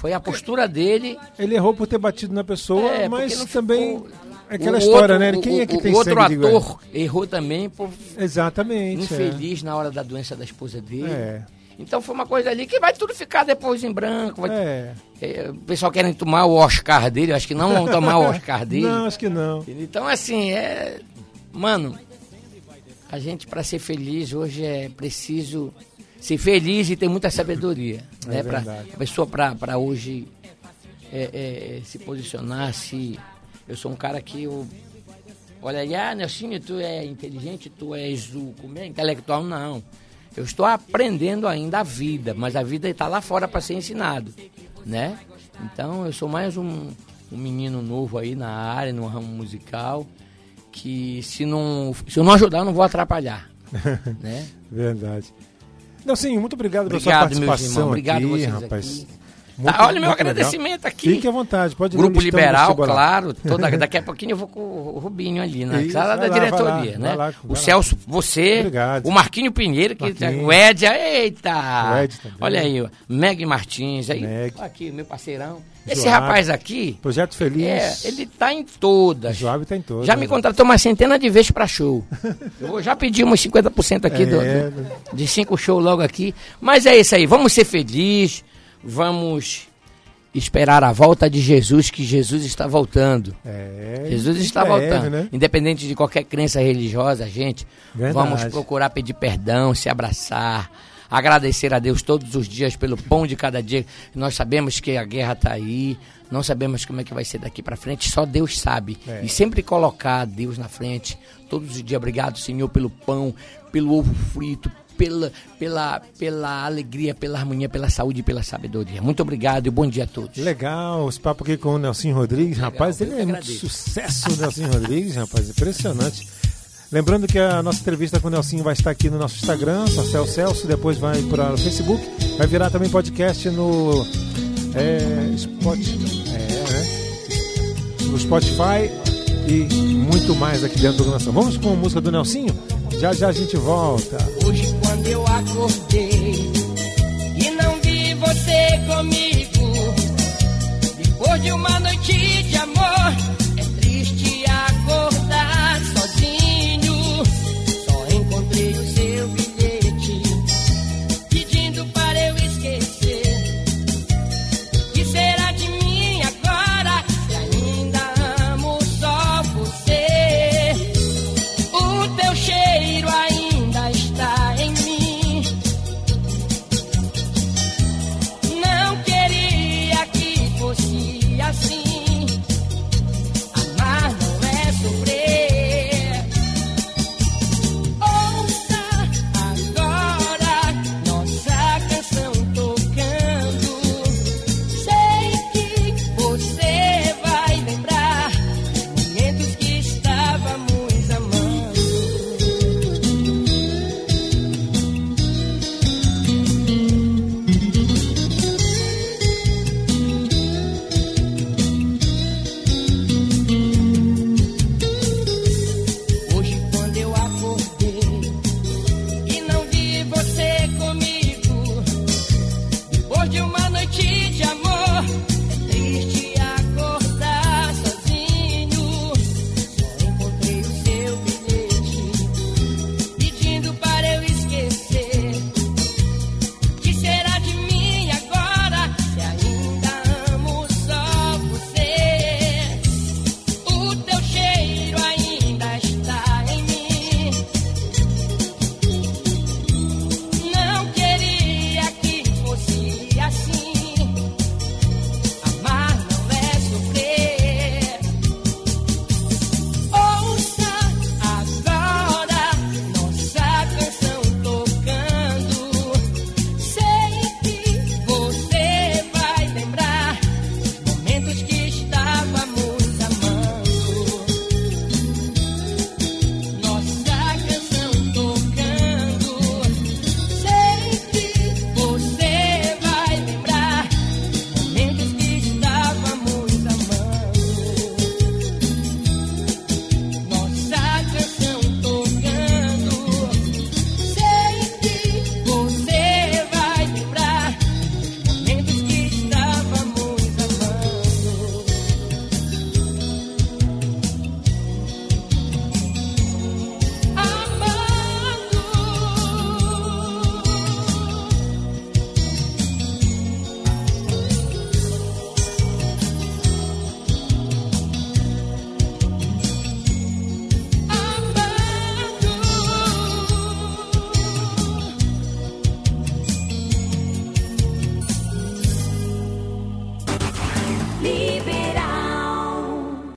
Foi a postura dele. Ele errou por ter batido na pessoa, É, mas também ficou- é aquela o história, outro- né? Quem o- é que o tem outro sangue ator errou também por Exatamente. infeliz na hora da doença da esposa dele. É. Então foi uma coisa ali que vai tudo ficar depois em branco. vai- É. É, o pessoal querem tomar o Oscar dele, acho que não vão tomar o Oscar dele. Não, acho que não. Então, assim, é. Mano, a gente, para ser feliz, hoje é preciso ser feliz e ter muita sabedoria. É né? Pra, a pessoa, para hoje, é, é, se posicionar, se. Eu sou um cara que eu. Olha aí, ah, Nelsinho, tu é inteligente, tu és o. Como é? Intelectual? Não. Eu estou aprendendo ainda a vida, mas a vida está lá fora para ser ensinado, né? Então, eu sou mais um, um menino novo aí na área, no ramo musical, que se não, se eu não ajudar, eu não vou atrapalhar, né? Verdade. Não, sim, muito obrigado, pela sua Obrigado, participação. Obrigado aqui, vocês rapaz. aqui. Muito- Tá, olha o meu muito legal. agradecimento aqui. Fique à vontade, pode Grupo do Liberal, claro. Toda, daqui a pouquinho eu vou com o Rubinho ali, na Isso, sala vai da lá, diretoria, lá, né? lá, o. Celso, você, Obrigado. o Marquinho Pinheiro, que Marquinho. o Ed, eita! O Ed também. Olha aí, ó, Meg Martins, aí, Meg. aqui, meu parceirão. Esse Joab. rapaz aqui, Projeto Feliz. é, ele tá em todas. Joab tá em todas. Já me contratou uma centena de vezes para show. Eu já pedi uns 50% aqui do, É, do- de cinco shows logo aqui. Mas é isso aí, vamos ser felizes, vamos esperar a volta de Jesus, que Jesus está voltando. É, Jesus está breve, voltando. né? Independente de qualquer crença religiosa, gente, Verdade. vamos procurar pedir perdão, se abraçar, agradecer a Deus todos os dias pelo pão de cada dia. Nós sabemos que a guerra está aí, não sabemos como é que vai ser daqui para frente, só Deus sabe. É. E sempre colocar Deus na frente, todos os dias. Obrigado, Senhor, pelo pão, pelo ovo frito, pela, pela, pela alegria, pela harmonia, pela saúde e pela sabedoria. Muito obrigado e bom dia a todos. Legal, esse papo aqui com o Nelson Rodrigues, rapaz, eu ele é muito sucesso, o Nelson Rodrigues, rapaz, impressionante. Lembrando que a nossa entrevista com o Nelson vai estar aqui no nosso Instagram, Marcel Celso, depois vai para o Facebook, vai virar também podcast no é, Spot, é, né? Spotify e muito mais aqui dentro da programação. Vamos com a música do Nelsinho? Já já a gente volta. Hoje eu acordei e não vi você comigo. Depois de uma noite de amor.